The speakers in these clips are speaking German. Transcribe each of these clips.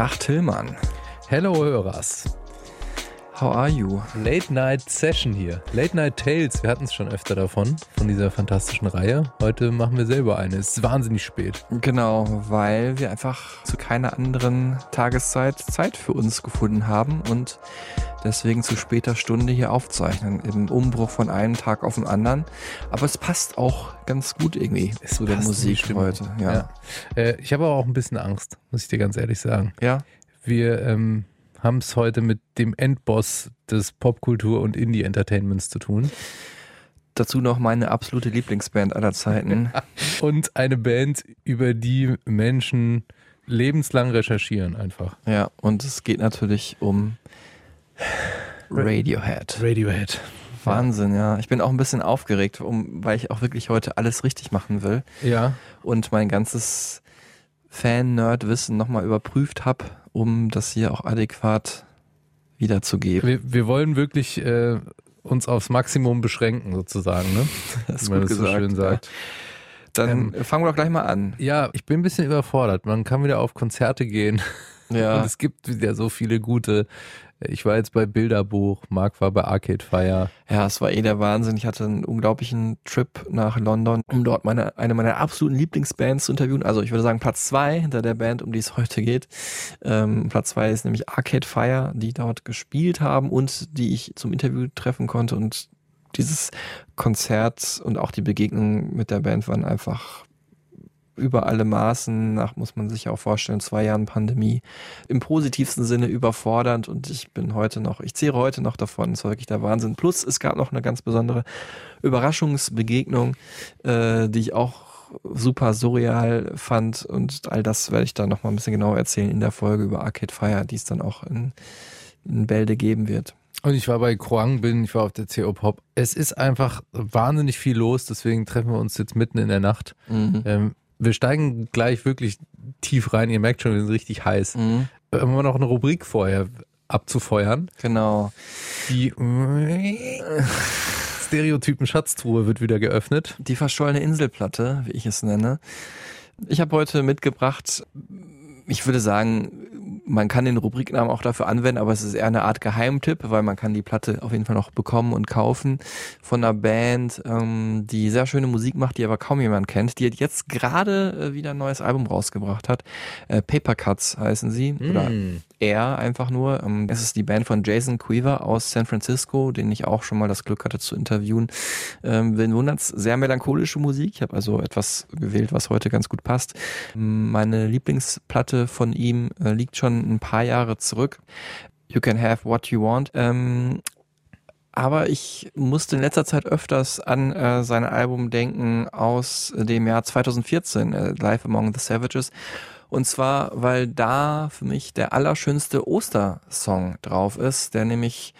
Tag Tillmann. Hello Hörers. How are you? Late Night Session hier. Late Night Tales. Wir hatten es schon öfter davon, von dieser fantastischen Reihe. Heute machen wir selber eine. Es ist wahnsinnig spät. Genau, weil wir einfach zu keiner anderen Tageszeit Zeit für uns gefunden haben und deswegen zu später Stunde hier aufzeichnen. Im Umbruch von einem Tag auf den anderen. Aber es passt auch ganz gut irgendwie Es zu der Musik heute. Ja. Ja. Äh, ich habe aber auch ein bisschen Angst, muss ich dir ganz ehrlich sagen. ja. Wir ähm, haben es heute mit dem Endboss des Popkultur- und Indie-Entertainments zu tun. Dazu noch meine absolute Lieblingsband aller Zeiten. Und eine Band, über die Menschen lebenslang recherchieren einfach. ja, und es geht natürlich um Radiohead. Radiohead. Wahnsinn, ja. Ich bin auch ein bisschen aufgeregt, um, weil ich auch wirklich heute alles richtig machen will. Ja, und mein ganzes Fan-Nerd-Wissen nochmal überprüft habe, um das hier auch adäquat wiederzugeben. wir, wir wollen wirklich äh, uns aufs Maximum beschränken sozusagen, ne? Das ist Wie man gut das so gesagt. schön sagt. Dann fangen wir doch gleich mal an. Ja, ich bin ein bisschen überfordert. Man kann wieder auf Konzerte gehen und Ja, es gibt wieder so viele gute. Ich war jetzt bei Bilderbuch, Marc war bei Arcade Fire. ja, es war eh der Wahnsinn. Ich hatte einen unglaublichen Trip nach London, um dort meine, eine meiner absoluten Lieblingsbands zu interviewen. Also ich würde sagen Platz zwei hinter der Band, um die es heute geht. Ähm, Platz zwei ist nämlich Arcade Fire, die dort gespielt haben und die ich zum Interview treffen konnte. Und dieses Konzert und auch die Begegnung mit der Band waren einfach über alle Maßen, nach muss man sich auch vorstellen, zwei Jahren Pandemie, im positivsten Sinne überfordernd und ich bin heute noch, ich zehre heute noch davon, es war wirklich der Wahnsinn. Plus es gab noch eine ganz besondere Überraschungsbegegnung, äh, die ich auch super surreal fand und all das werde ich dann noch mal ein bisschen genauer erzählen in der Folge über Arcade Fire, die es dann auch in, in Bälde geben wird. Und ich war bei Kroang bin, ich war auf der CO Pop. Es ist einfach wahnsinnig viel los, deswegen treffen wir uns jetzt mitten in der Nacht. Ähm, wir steigen gleich wirklich tief rein. Ihr merkt schon, wir sind richtig heiß. Mhm. Haben wir noch eine Rubrik vorher abzufeuern. Genau. Die Stereotypen Schatztruhe wird wieder geöffnet. Die verschollene Inselplatte, wie ich es nenne. Ich habe heute mitgebracht, ich würde sagen, man kann den Rubriknamen auch dafür anwenden, aber es ist eher eine Art Geheimtipp, weil man kann die Platte auf jeden Fall noch bekommen und kaufen von einer Band, ähm, die sehr schöne Musik macht, die aber kaum jemand kennt, die jetzt gerade äh, wieder ein neues Album rausgebracht hat. Äh, Paper Cuts heißen sie. Oder er einfach nur. Ähm, Es ist die Band von Jason Queever aus San Francisco, den ich auch schon mal das Glück hatte zu interviewen. Ähm, wen wundert's? Sehr melancholische Musik. Ich habe also etwas gewählt, was heute ganz gut passt. Meine Lieblingsplatte von ihm äh, liegt schon ein paar Jahre zurück. You can have what you want. Ähm, aber ich musste in letzter Zeit öfters an äh, sein Album denken aus dem Jahr 2014, äh, Live Among the Savages. Und zwar, weil da für mich der allerschönste Ostersong drauf ist, der nämlich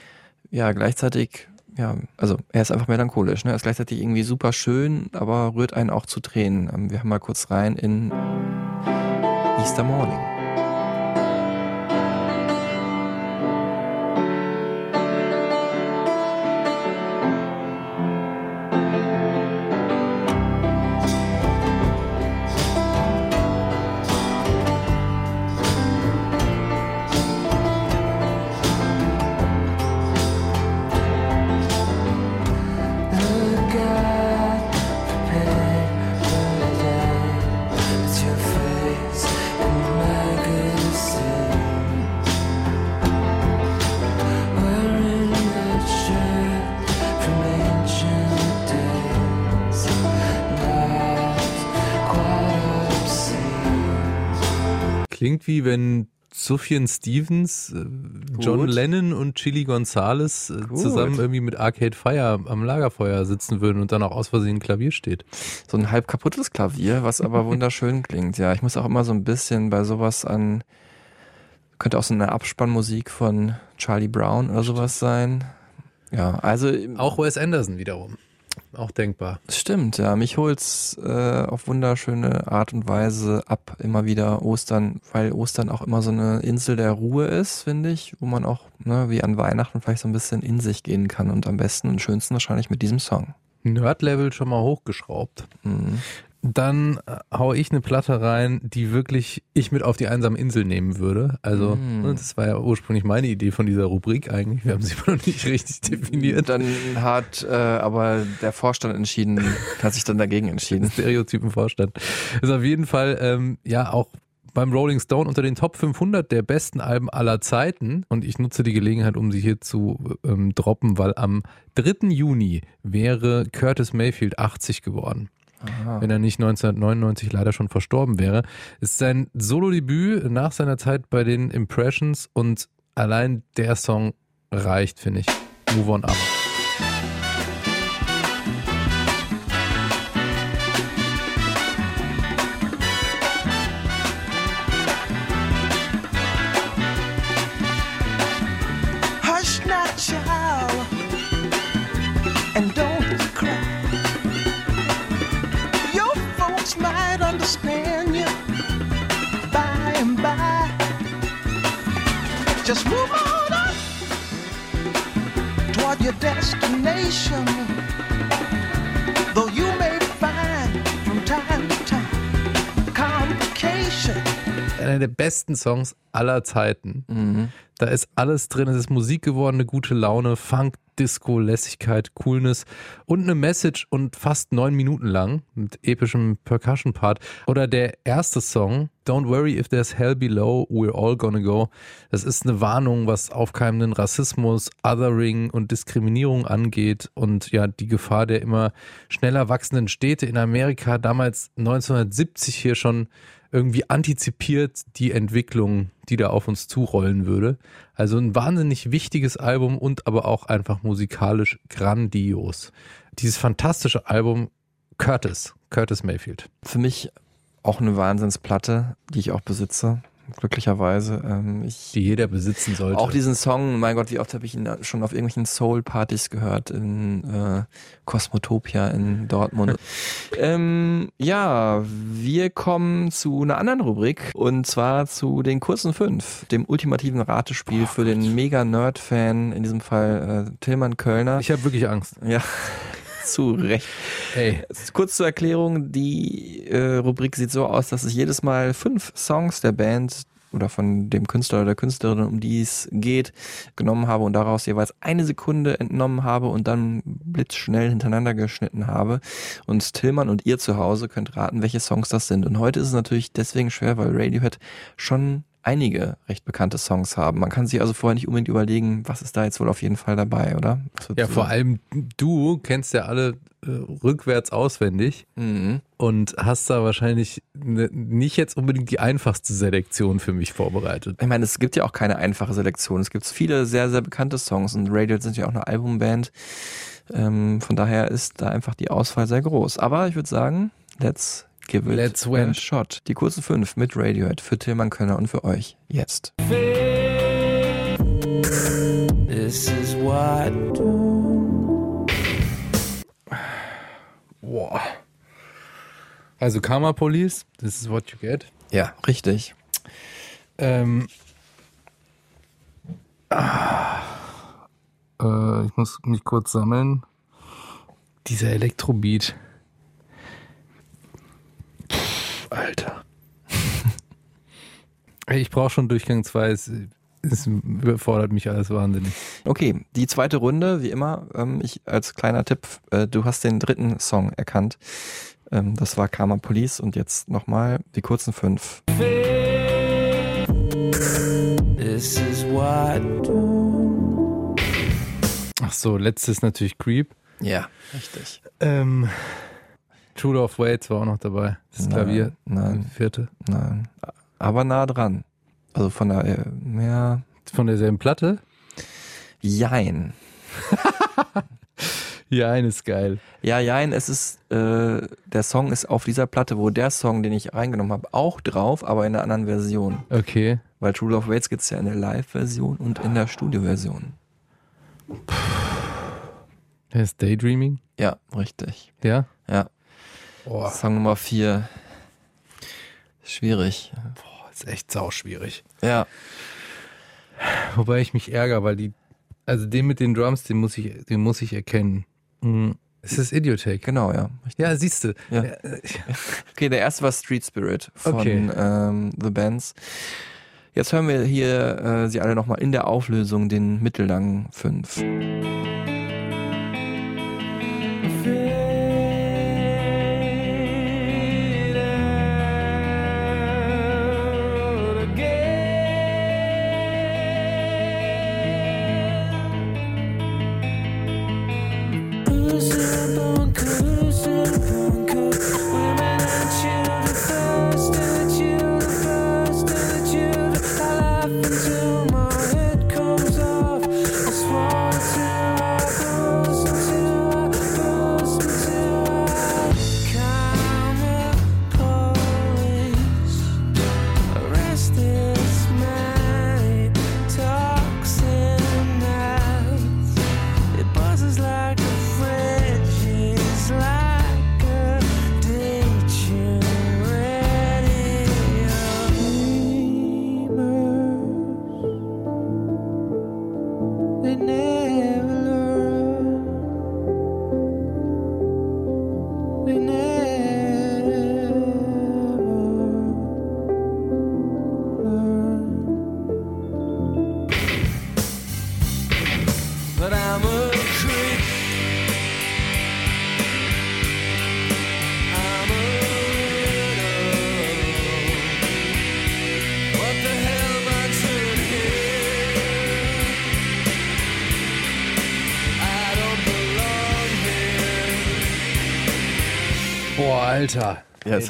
ja gleichzeitig, ja, also er ist einfach melancholisch, ne? Er ist gleichzeitig irgendwie super schön, aber rührt einen auch zu Tränen. Ähm, Wir haben mal kurz rein in Easter Morning. Wie wenn Sufjan Stevens, äh, John Gut. Lennon und Chili Gonzalez äh, Gut. zusammen irgendwie mit Arcade Fire am Lagerfeuer sitzen würden und dann auch aus Versehen ein Klavier steht. So ein halb kaputtes Klavier, was aber wunderschön klingt. Ja, ich muss auch immer so ein bisschen bei sowas an Könnte auch so eine Abspannmusik von Charlie Brown oder sowas sein. Ja, also Auch Wes Anderson wiederum. Auch denkbar. Stimmt, ja. Mich holt's äh, auf wunderschöne Art und Weise ab, immer wieder Ostern, weil Ostern auch immer so eine Insel der Ruhe ist, finde ich, wo man auch, ne, wie an Weihnachten vielleicht so ein bisschen in sich gehen kann und am besten und schönsten wahrscheinlich mit diesem Song. Nerd-Level schon mal hochgeschraubt. Mhm. Dann äh, hau ich eine Platte rein, die wirklich ich mit auf die einsame Insel nehmen würde. Also, Mm. ne, das war ja ursprünglich meine Idee von dieser Rubrik eigentlich. Wir haben sie noch nicht richtig definiert. Dann hat äh, aber der Vorstand entschieden, hat sich dann dagegen entschieden. Stereotypenvorstand. Ist auf jeden Fall, ähm, ja, auch beim Rolling Stone unter den Top 500 der besten Alben aller Zeiten. Und ich nutze die Gelegenheit, um sie hier zu ähm, droppen, weil am 3. Juni wäre Curtis Mayfield 80 geworden. Wenn er nicht 1999 leider schon verstorben wäre. Ist sein Solo-Debüt nach seiner Zeit bei den Impressions und allein der Song reicht, finde ich. Move on up. Just move on up toward your destination. Einer der besten Songs aller Zeiten. Da ist alles drin. Es ist Musik geworden, eine gute Laune, Funk, Disco, Lässigkeit, Coolness und eine Message und fast neun Minuten lang mit epischem Percussion-Part. Oder der erste Song, Don't Worry If There's Hell Below, We're All Gonna Go. Das ist eine Warnung, was aufkeimenden Rassismus, Othering und Diskriminierung angeht und ja, die Gefahr der immer schneller wachsenden Städte in Amerika, damals 1970 hier schon irgendwie antizipiert die Entwicklung, die da auf uns zurollen würde. Also ein wahnsinnig wichtiges Album und aber auch einfach musikalisch grandios. Dieses fantastische Album Curtis, Curtis Mayfield. Für mich auch eine Wahnsinnsplatte, die ich auch besitze, glücklicherweise. Ähm, ich Die jeder besitzen sollte. Auch diesen Song, mein Gott, wie oft habe ich ihn schon auf irgendwelchen Soul-Partys gehört in äh, Cosmotopia in Dortmund. ähm, ja, wir kommen zu einer anderen Rubrik und zwar zu den kurzen fünf, dem ultimativen Ratespiel für den Mega-Nerd-Fan, in diesem Fall äh, Tillmann Kölner. ich habe wirklich Angst. ja, zu Recht. Ey, Kurz zur Erklärung, die äh, Rubrik sieht so aus, dass ich jedes Mal fünf Songs der Band oder von dem Künstler oder der Künstlerin, um die es geht, genommen habe und daraus jeweils eine Sekunde entnommen habe und dann blitzschnell hintereinander geschnitten habe. Und Tillmann und ihr zu Hause könnt raten, welche Songs das sind. Und heute ist es natürlich deswegen schwer, weil Radiohead schon einige recht bekannte Songs haben. Man kann sich also vorher nicht unbedingt überlegen, was ist da jetzt wohl auf jeden Fall dabei, oder? Ja, vor allem du kennst ja alle äh, rückwärts auswendig Mhm. und hast da wahrscheinlich ne, nicht jetzt unbedingt die einfachste Selektion für mich vorbereitet. Ich meine, es gibt ja auch keine einfache Selektion. Es gibt viele sehr, sehr bekannte Songs und Radiohead sind ja auch eine Albumband. Ähm, von daher ist da einfach die Auswahl sehr groß. Aber ich würde sagen, let's give it Let's a win. shot. Die kurzen fünf mit Radiohead für Tillmann Könner und für euch jetzt. This is what Boah. Also Karma Police, this is what you get. Ja, richtig. Ähm, ah, äh, ich muss mich kurz sammeln. Dieser Elektrobeat. Alter. Ich brauche schon Durchgang 2. Es, es überfordert mich alles wahnsinnig. Okay, die zweite Runde, wie immer. Ähm, ich als kleiner Tipp, äh, du hast den dritten Song erkannt. Ähm, das war Karma Police und jetzt nochmal die kurzen fünf. This is what Ach so, letztes natürlich Creep. Ja, richtig. Ähm, True of Waits war auch noch dabei. Das Nein, Klavier. nein. Vierte. Nein, aber nah dran. Also von der, äh, ja, Von derselben Platte? jein. Ja, eine ist geil. Ja, jein, es ist, äh, der Song ist auf dieser Platte, wo der Song, den ich reingenommen habe, auch drauf, aber in einer anderen Version. Okay. Weil True Love Waits gibt's ja in der Live-Version und in der Studio-Version. Der ist Daydreaming? Ja, richtig. Ja? Ja. Oh. Song Nummer 4. Schwierig. Boah, ist echt sauschwierig. Ja. Wobei ich mich ärgere, weil die, also den mit den Drums, den muss ich, den muss ich erkennen. Es ist Idiotech. Genau, ja. Richtig. Ja, siehst du. Ja. Okay, der erste war Street Spirit von okay. ähm, The Bands. Jetzt hören wir hier äh, sie alle nochmal in der Auflösung den mittellangen 5.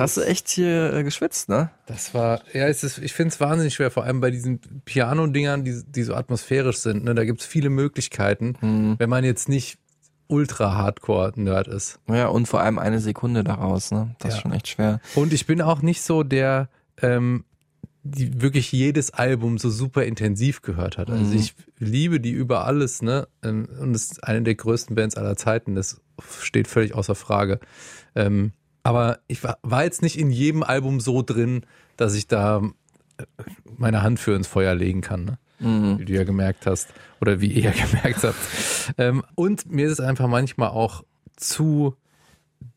hast du echt hier äh, geschwitzt, ne? Das war, ja, es ist, ich finde es wahnsinnig schwer, vor allem bei diesen Piano-Dingern, die, die so atmosphärisch sind. Ne? Da gibt es viele Möglichkeiten, Mhm. wenn man jetzt nicht ultra-Hardcore-Nerd ist. Ja, und vor allem eine Sekunde daraus, ne? Das ist Ja. schon echt schwer. Und ich bin auch nicht so der, ähm, die wirklich jedes Album so super intensiv gehört hat. Also Mhm. ich liebe die über alles, ne? Ähm, Und es ist eine der größten Bands aller Zeiten. Das steht völlig außer Frage. Ähm, aber ich war, war jetzt nicht in jedem Album so drin, dass ich da äh, meine Hand für ins Feuer legen kann, ne? Mhm. wie du ja gemerkt hast oder wie ihr ja gemerkt habt. Ähm, und mir ist es einfach manchmal auch zu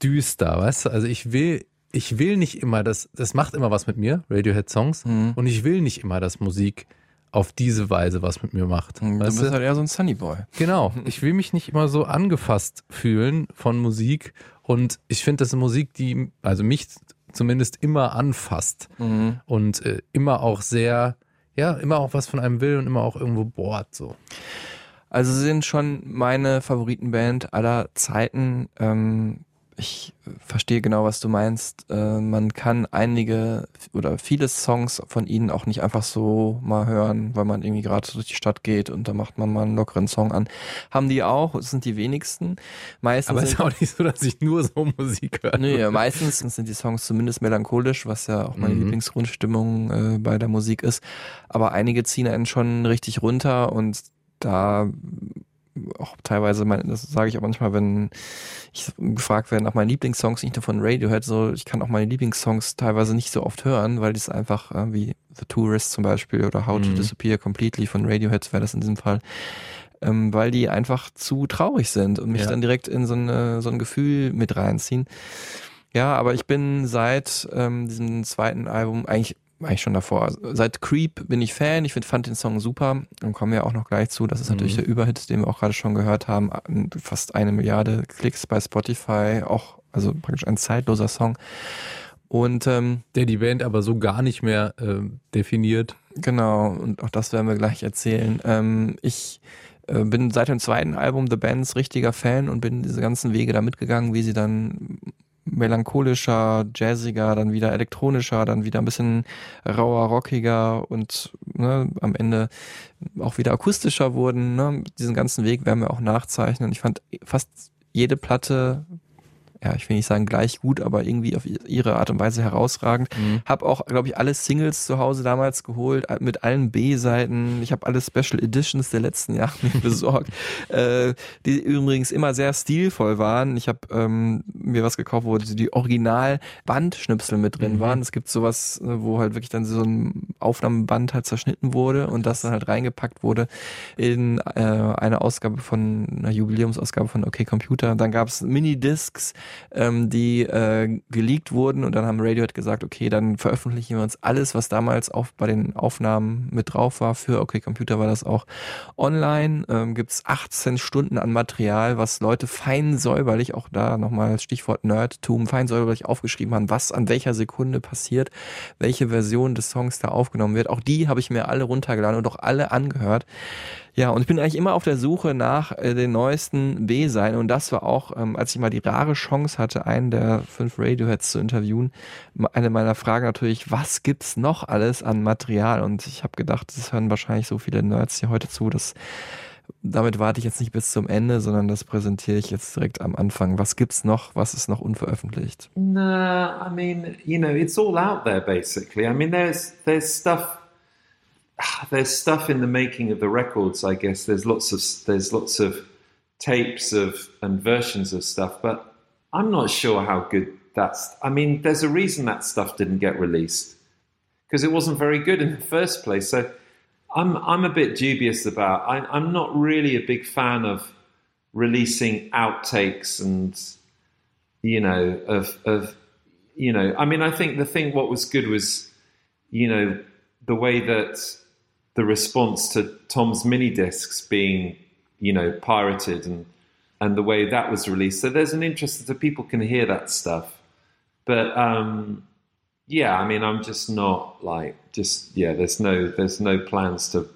düster, weißt du? Also ich will, ich will nicht immer, das, das macht immer was mit mir, Radiohead-Songs, Mhm. und ich will nicht immer, dass Musik auf diese Weise was mit mir macht. Du Weißt bist du? halt eher so ein Sunny Boy. Genau. Ich will mich nicht immer so angefasst fühlen von Musik. Und ich finde, das ist Musik, die, also mich zumindest immer anfasst Mhm. und äh, immer auch sehr, ja, immer auch was von einem will und immer auch irgendwo bohrt, so. Also sind schon meine Favoritenband aller Zeiten. Ähm, ich verstehe genau, was du meinst. Äh, man kann einige oder viele Songs von ihnen auch nicht einfach so mal hören, weil man irgendwie gerade durch die Stadt geht und da macht man mal einen lockeren Song an. Haben die auch, es sind die wenigsten. Meistens Aber es sind ist auch nicht so, dass ich nur so Musik höre. Nee, meistens sind die Songs zumindest melancholisch, was ja auch meine Mhm. Lieblingsgrundstimmung äh, bei der Musik ist. Aber einige ziehen einen schon richtig runter und da auch teilweise, mein, das sage ich auch manchmal, wenn ich gefragt werde nach meinen Lieblingssongs, nicht nur von Radiohead, so ich kann auch meine Lieblingssongs teilweise nicht so oft hören, weil das einfach äh, wie The Tourist zum Beispiel oder How to Mhm. Disappear Completely von Radiohead wäre das in diesem Fall, ähm, weil die einfach zu traurig sind und mich Ja. dann direkt in so, eine, so ein Gefühl mit reinziehen. Ja, aber ich bin seit ähm, diesem zweiten Album, eigentlich, eigentlich schon davor, seit Creep bin ich Fan. Ich find, fand den Song super. Dann kommen wir auch noch gleich zu. Das ist natürlich Mhm. der Überhit, den wir auch gerade schon gehört haben. Fast eine Milliarde Klicks bei Spotify. Auch, also praktisch ein zeitloser Song. Und ähm, Der die Band aber so gar nicht mehr ähm, definiert. Genau, und auch das werden wir gleich erzählen. Ähm, ich äh, bin seit dem zweiten Album The Bands richtiger Fan und bin diese ganzen Wege da mitgegangen, wie sie dann melancholischer, jazziger, dann wieder elektronischer, dann wieder ein bisschen rauer, rockiger und ne, am Ende auch wieder akustischer wurden. Ne? Diesen ganzen Weg werden wir auch nachzeichnen. Ich fand fast jede Platte ja, ich will nicht sagen gleich gut, aber irgendwie auf ihre Art und Weise herausragend. Mhm. Hab auch, glaube ich, alle Singles zu Hause damals geholt, mit allen B-Seiten. Ich habe alle Special Editions der letzten Jahre besorgt, äh, die übrigens immer sehr stilvoll waren. Ich habe ähm, mir was gekauft, wo die Original-Bandschnipsel mit drin mhm. waren. Es gibt sowas, äh, wo halt wirklich dann so ein Aufnahmeband halt zerschnitten wurde und das dann halt reingepackt wurde in äh, eine Ausgabe von, einer Jubiläumsausgabe von OK Computer. Dann gab es Minidiscs, ähm, die äh, geleakt wurden und dann haben Radiohead gesagt, okay, dann veröffentlichen wir uns alles, was damals auch bei den Aufnahmen mit drauf war. Für OK Computer war das auch online. Ähm, Gibt es 18 Stunden an Material, was Leute fein säuberlich, auch da nochmal Stichwort Nerdtum, fein säuberlich aufgeschrieben haben, was an welcher Sekunde passiert, welche Version des Songs da aufgenommen wird. Auch die habe ich mir alle runtergeladen und auch alle angehört. Ja, und ich bin eigentlich immer auf der Suche nach äh, den neuesten B-Seiten und das war auch, ähm, als ich mal die rare Chance hatte, einen der fünf Radioheads zu interviewen, eine meiner Fragen natürlich, was gibt's noch alles an Material? Und ich habe gedacht, das hören wahrscheinlich so viele Nerds hier heute zu, dass damit warte ich jetzt nicht bis zum Ende, sondern das präsentiere ich jetzt direkt am Anfang. Was gibt's noch? Was ist noch unveröffentlicht? Nah, I mean, you know, it's all out there basically. I mean, there's there's stuff there's stuff in the making of the records. I guess there's lots of there's lots of tapes of and versions of stuff, but I'm not sure how good that's. I mean, there's a reason that stuff didn't get released because it wasn't very good in the first place. So I'm I'm a bit dubious about. I, I'm not really a big fan of releasing outtakes and you know of of you know. I mean, I think the thing what was good was you know the way that the response to Tom's mini discs being, you know, pirated and and the way that was released. So there's an interest that people can hear that stuff. But um, yeah, I mean, I'm just not like just yeah. There's no there's no plans to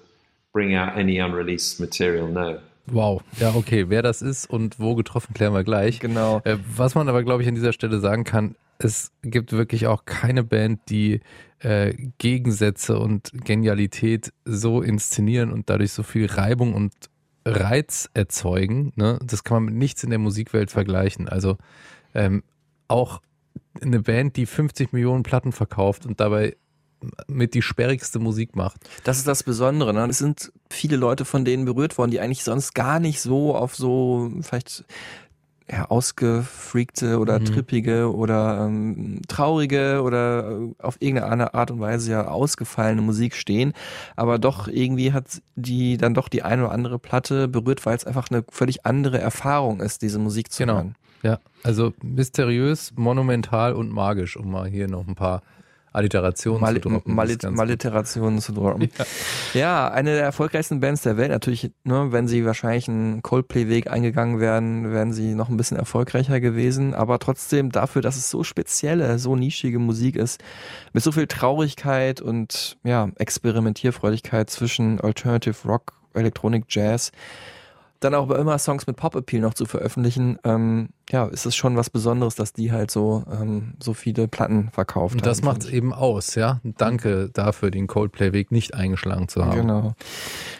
bring out any unreleased material. No. Wow, ja, okay. Wer das ist und wo getroffen, klären wir gleich. Genau. Äh, was man aber, glaube ich, an dieser Stelle sagen kann, es gibt wirklich auch keine Band, die äh, Gegensätze und Genialität so inszenieren und dadurch so viel Reibung und Reiz erzeugen. Ne? Das kann man mit nichts in der Musikwelt vergleichen. Also ähm, auch eine Band, die 50 Millionen Platten verkauft und dabei mit die sperrigste Musik macht. Das ist das Besondere. Ne? Es sind viele Leute von denen berührt worden, die eigentlich sonst gar nicht so auf so vielleicht ausgefreakte oder mhm. trippige oder ähm, traurige oder äh, auf irgendeine Art und Weise ja ausgefallene Musik stehen. Aber doch irgendwie hat die dann doch die eine oder andere Platte berührt, weil es einfach eine völlig andere Erfahrung ist, diese Musik zu genau. hören. Ja, also mysteriös, monumental und magisch, um mal hier noch ein paar Alliterationen Mal zu droppen. Malit Maliterationen zu droppen. Ja. ja. eine der erfolgreichsten Bands der Welt. Natürlich, ne, wenn sie wahrscheinlich einen Coldplay-Weg eingegangen wären, wären sie noch ein bisschen erfolgreicher gewesen. Aber trotzdem dafür, dass es so spezielle, so nischige Musik ist, mit so viel Traurigkeit und ja, Experimentierfreudigkeit zwischen Alternative Rock, Electronic Jazz, dann auch immer Songs mit Pop-Appeal noch zu veröffentlichen, ähm, ja, ist es schon was Besonderes, dass die halt so, ähm, so viele Platten verkauft Und das macht es eben aus, ja. Danke dafür, den Coldplay-Weg nicht eingeschlagen zu haben. Genau.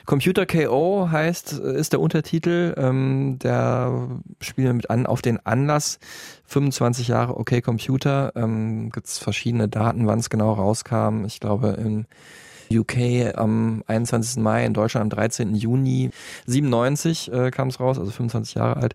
Computer KO heißt, ist der Untertitel, ähm, der spielt mit an auf den Anlass. 25 Jahre OK Computer, ähm, gibt es verschiedene Daten, wann es genau rauskam. Ich glaube, im UK am 21. Mai, in Deutschland am 13. Juni 97 äh, kam es raus, also 25 Jahre alt.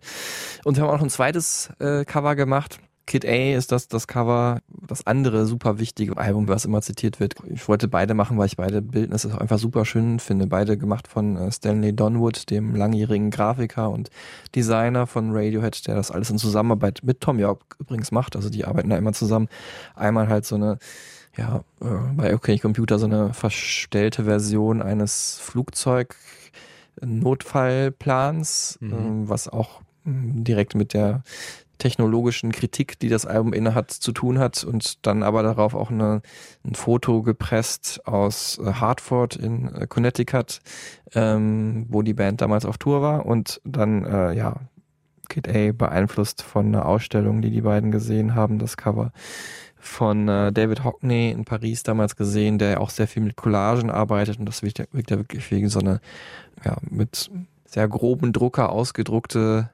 Und wir haben auch noch ein zweites äh, Cover gemacht. Kid A ist das, das Cover, das andere super wichtige Album, was immer zitiert wird. Ich wollte beide machen, weil ich beide Bildnisse einfach super schön finde. Beide gemacht von äh, Stanley Donwood, dem langjährigen Grafiker und Designer von Radiohead, der das alles in Zusammenarbeit mit Tom York übrigens macht. Also die arbeiten da immer zusammen. Einmal halt so eine ja, äh, bei OK Computer so eine verstellte Version eines Flugzeug-Notfallplans, mhm. äh, was auch hm, direkt mit der technologischen Kritik, die das Album innehat, zu tun hat und dann aber darauf auch eine, ein Foto gepresst aus äh, Hartford in äh, Connecticut, ähm, wo die Band damals auf Tour war und dann, äh, ja, Kid A beeinflusst von einer Ausstellung, die die beiden gesehen haben, das Cover von äh, David Hockney in Paris damals gesehen, der auch sehr viel mit Collagen arbeitet und das wirkt ja, wirkt ja wirklich wie so eine ja, mit sehr groben Drucker ausgedruckte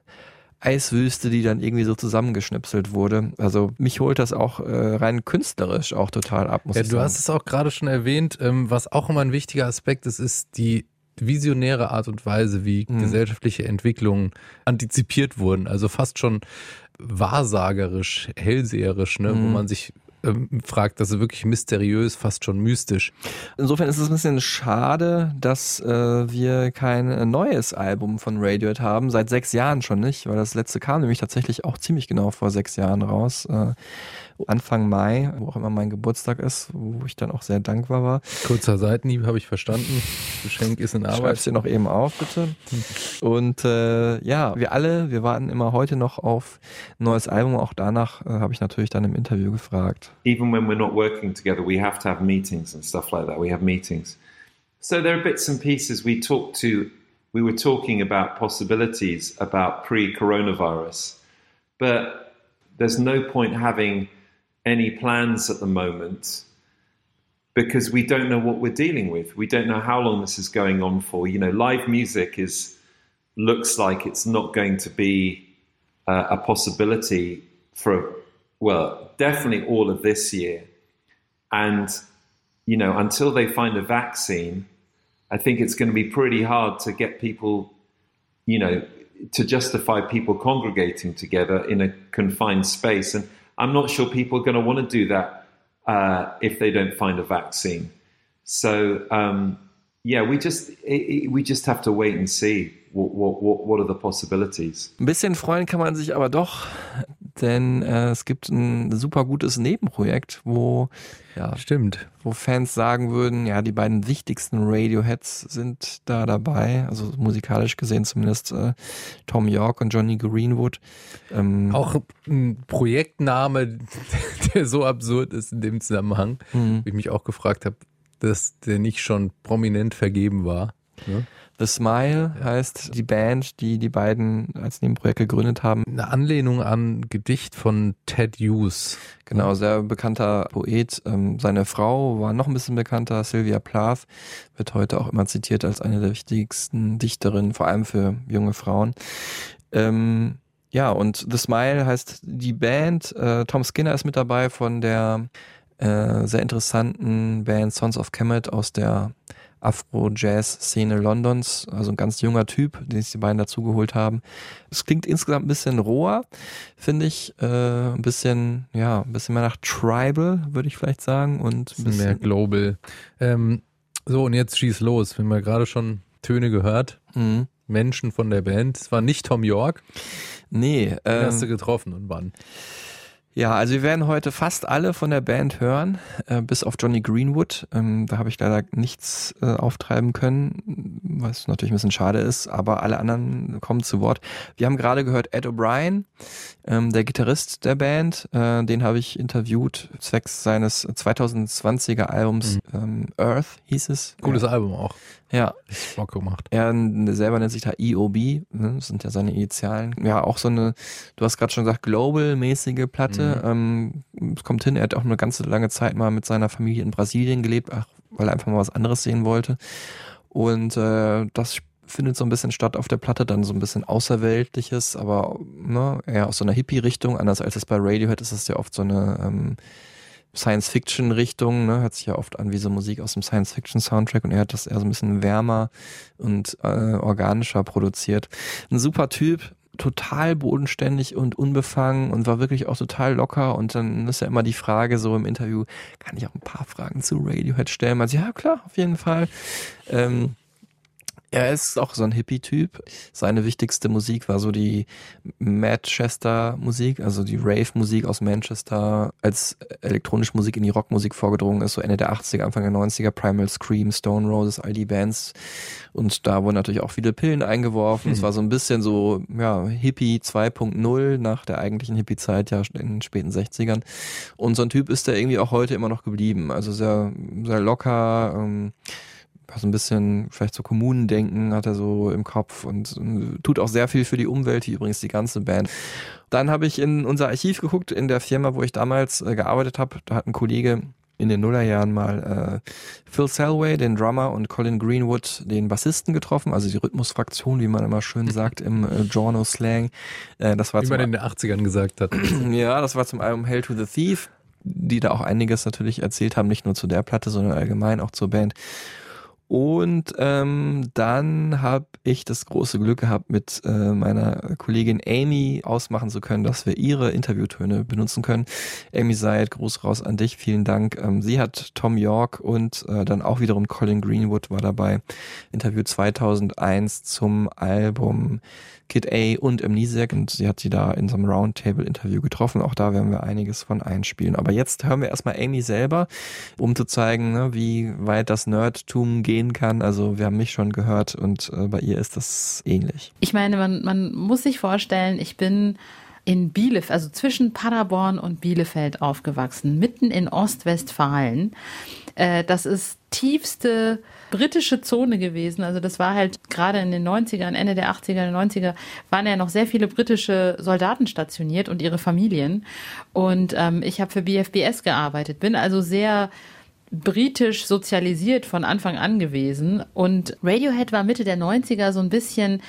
Eiswüste, die dann irgendwie so zusammengeschnipselt wurde. Also mich holt das auch äh, rein künstlerisch auch total ab, muss Ja, ich du sagen. hast es auch gerade schon erwähnt, ähm, was auch immer ein wichtiger Aspekt ist, ist die visionäre Art und Weise, wie Mhm. gesellschaftliche Entwicklungen antizipiert wurden. Also fast schon wahrsagerisch, hellseherisch, ne? wo Mhm. man sich ähm, fragt, das ist wirklich mysteriös, fast schon mystisch. Insofern ist es ein bisschen schade, dass äh, wir kein neues Album von Radiohead haben, seit sechs Jahren schon nicht, weil das letzte kam nämlich tatsächlich auch ziemlich genau vor sechs Jahren raus. Äh, Anfang Mai, wo auch immer mein Geburtstag ist, wo ich dann auch sehr dankbar war. Kurzer Seitenhieb habe ich verstanden. Geschenk ist in Schreib's Arbeit. dir noch eben auf, bitte. Und äh, ja, wir alle, wir warten immer heute noch auf ein neues Album. Auch danach äh, habe ich natürlich dann im Interview gefragt. even when we're not working together, we have to have meetings and stuff like that. We have meetings. So there are bits and pieces we talked to. We were talking about possibilities about pre coronavirus, but there's no point having any plans at the moment because we don't know what we're dealing with. We don't know how long this is going on for. You know, live music is looks like it's not going to be uh, a possibility for well, definitely all of this year. And you know, until they find a vaccine, I think it's going to be pretty hard to get people, you know, to justify people congregating together in a confined space. And I'm not sure people are going to want to do that uh, if they don't find a vaccine. So um, yeah, we just it, we just have to wait and see what what what, what are the possibilities. Ein bisschen freuen kann man sich aber doch, denn äh, es gibt ein super gutes Nebenprojekt, wo ja, Stimmt. wo Fans sagen würden, ja, die beiden wichtigsten Radioheads sind da dabei, also musikalisch gesehen zumindest äh, Tom York und Johnny Greenwood. Ähm, Auch ein Projektname, der so absurd ist in dem Zusammenhang, Mhm. wie ich mich auch gefragt habe, dass der nicht schon prominent vergeben war. Ne? The Smile heißt die Band, die die beiden als Nebenprojekt gegründet haben. Eine Anlehnung an Gedicht von Ted Hughes. Genau, sehr bekannter Poet. Ähm, seine Frau war noch ein bisschen bekannter, Sylvia Plath, wird heute auch immer zitiert als eine der wichtigsten Dichterinnen, vor allem für junge Frauen. Ähm, ja, und The Smile heißt die Band. Äh, Tom Skinner ist mit dabei von der äh, sehr interessanten Band Sons of Kemet aus der Afro-Jazz-Szene Londons, also ein ganz junger Typ, den sich die beiden dazugeholt haben. Es klingt insgesamt ein bisschen roher, finde ich, äh, ein bisschen, ja, ein bisschen mehr nach Tribal, würde ich vielleicht sagen, und ein Bisschen mehr global. Ähm, so, und jetzt schieß los. Wir haben ja gerade schon Töne gehört. Mhm. Menschen von der Band. Es war nicht Tom York. nee, Den hast du ähm, getroffen und wann? Ja, also wir werden heute fast alle von der Band hören, äh, bis auf Johnny Greenwood. Ähm, da habe ich leider nichts äh, auftreiben können, was natürlich ein bisschen schade ist, aber alle anderen kommen zu Wort. Wir haben gerade gehört Ed O'Brien, ähm, der Gitarrist der Band, äh, den habe ich interviewt zwecks seines 2020er Albums ähm, Earth hieß es. Cooles Album auch. Ja, Ist Bock gemacht. er selber nennt sich da EOB, ne? das sind ja seine Initialen. Ja, auch so eine, du hast gerade schon gesagt, global-mäßige Platte. Ähm, es kommt hin, er hat auch eine ganze lange Zeit mal mit seiner Familie in Brasilien gelebt, ach, weil er einfach mal was anderes sehen wollte. Und äh, das findet so ein bisschen statt auf der Platte, dann so ein bisschen Außerweltliches, aber ne, eher aus so einer Hippie-Richtung. Anders als es bei Radiohead ist es ja oft so eine ähm, Science-Fiction-Richtung, ne, hört sich ja oft an wie so Musik aus dem Science-Fiction-Soundtrack und er hat das eher so ein bisschen wärmer und äh, organischer produziert. Ein super Typ, total bodenständig und unbefangen und war wirklich auch total locker und dann ist ja immer die Frage so im Interview, kann ich auch ein paar Fragen zu Radiohead stellen? Sagt, ja klar, auf jeden Fall. Ähm, er ist auch so ein Hippie-Typ. Seine wichtigste Musik war so die Manchester-Musik, also die Rave-Musik aus Manchester, als elektronische Musik in die Rockmusik vorgedrungen ist, so Ende der 80er, Anfang der 90er, Primal Scream, Stone Roses, all die Bands. Und da wurden natürlich auch viele Pillen eingeworfen. Es war so ein bisschen so, ja, Hippie 2.0 nach der eigentlichen Hippie-Zeit, ja, in den späten 60ern. Und so ein Typ ist der irgendwie auch heute immer noch geblieben. Also sehr, sehr locker, ähm, so ein bisschen vielleicht so Kommunendenken hat er so im Kopf und tut auch sehr viel für die Umwelt, wie übrigens die ganze Band. Dann habe ich in unser Archiv geguckt, in der Firma, wo ich damals äh, gearbeitet habe. Da hat ein Kollege in den Nullerjahren mal äh, Phil Selway, den Drummer, und Colin Greenwood, den Bassisten, getroffen, also die Rhythmusfraktion, wie man immer schön sagt im äh, Giorno-Slang. Äh, das war Wie man in den 80ern gesagt hat. ja, das war zum Album Hail to the Thief, die da auch einiges natürlich erzählt haben, nicht nur zu der Platte, sondern allgemein auch zur Band. Und ähm, dann habe ich das große Glück gehabt, mit äh, meiner Kollegin Amy ausmachen zu können, dass wir ihre Interviewtöne benutzen können. Amy Seid, Gruß raus an dich, vielen Dank. Ähm, sie hat Tom York und äh, dann auch wiederum Colin Greenwood war dabei. Interview 2001 zum Album Kid A und Amnesiac und sie hat sie da in so einem Roundtable-Interview getroffen. Auch da werden wir einiges von einspielen. Aber jetzt hören wir erstmal Amy selber, um zu zeigen, ne, wie weit das Nerdtum gehen kann. Also wir haben mich schon gehört und äh, bei ihr ist das ähnlich. Ich meine, man, man muss sich vorstellen, ich bin in Bielefeld, also zwischen Paderborn und Bielefeld aufgewachsen, mitten in Ostwestfalen. Äh, das ist tiefste britische Zone gewesen. Also das war halt gerade in den 90ern, Ende der 80er, 90er, waren ja noch sehr viele britische Soldaten stationiert und ihre Familien. Und ähm, ich habe für BFBS gearbeitet, bin also sehr britisch sozialisiert von Anfang an gewesen. Und Radiohead war Mitte der 90er so ein bisschen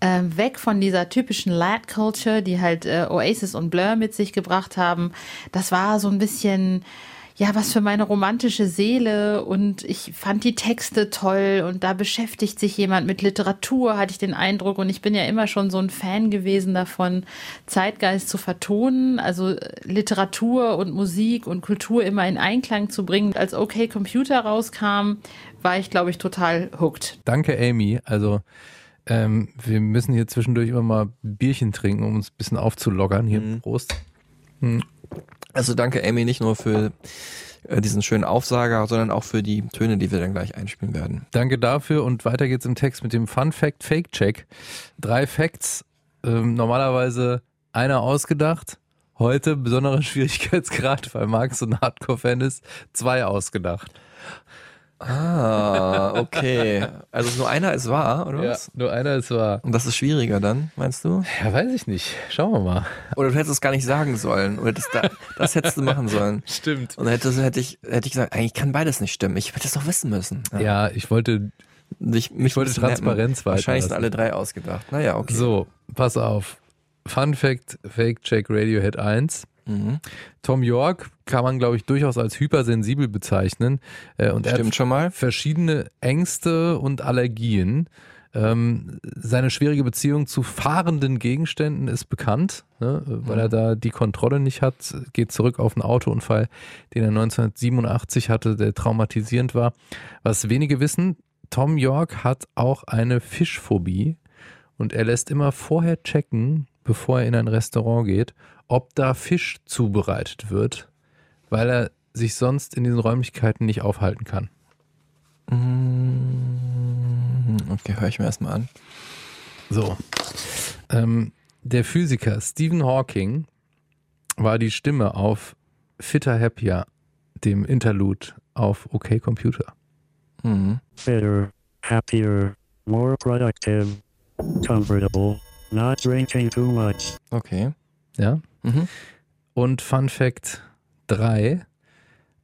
äh, weg von dieser typischen Lad Culture, die halt äh, Oasis und Blur mit sich gebracht haben. Das war so ein bisschen ja, was für meine romantische Seele und ich fand die Texte toll und da beschäftigt sich jemand mit Literatur, hatte ich den Eindruck und ich bin ja immer schon so ein Fan gewesen davon, Zeitgeist zu vertonen, also äh, Literatur und Musik und Kultur immer in Einklang zu bringen. Als OK Computer rauskam, war ich, glaube ich, total hooked. Danke, Amy. Also ähm, wir müssen hier zwischendurch immer mal Bierchen trinken, um uns ein bisschen aufzulockern. Hier, Mhm. Prost. Hm. Also danke Amy nicht nur für äh, diesen schönen Aufsager, sondern auch für die Töne, die wir dann gleich einspielen werden. Danke dafür und weiter geht's im Text mit dem Fun Fact Fake Check. Drei Facts, ähm, normalerweise einer ausgedacht. Heute besonderer Schwierigkeitsgrad, weil Marc so ein Hardcore-Fan ist, zwei ausgedacht. Ah, okay. Also nur einer ist wahr, oder Ja, was? nur einer ist wahr. Und das ist schwieriger dann, meinst du? Ja, weiß ich nicht. Schauen wir mal. Oder du hättest es gar nicht sagen sollen. Oder das, da, das hättest du machen sollen. Stimmt. Und dann hätte, hätte, ich, hätte ich gesagt, eigentlich kann beides nicht stimmen. Ich hätte es doch wissen müssen. Ja, ich wollte, Ich, mich ich wollte Transparenz netten. Wahrscheinlich sind alle drei ausgedacht. Naja, okay. So, pass auf. Fun Fact Fake Check Radiohead 1. Mhm. Tom York kann man, glaube ich, durchaus als hypersensibel bezeichnen. Äh, und er Stimmt schon mal. verschiedene Ängste und Allergien. Ähm, seine schwierige Beziehung zu fahrenden Gegenständen ist bekannt, ne, weil er da die Kontrolle nicht hat. Geht zurück auf einen Autounfall, den er 1987 hatte, der traumatisierend war. Was wenige wissen, Tom York hat auch eine Fischphobie und er lässt immer vorher checken, bevor er in ein Restaurant geht, ob da Fisch zubereitet wird, weil er sich sonst in diesen Räumlichkeiten nicht aufhalten kann. Mm, Okay, höre ich mir erstmal an. So. Ähm, der Physiker Stephen Hawking war die Stimme auf Fitter Happier, dem Interlude auf OK Computer. Mhm. Fitter, happier, more productive, comfortable, not drinking too much. Okay. Ja. Mhm. Und Fun Fact 3.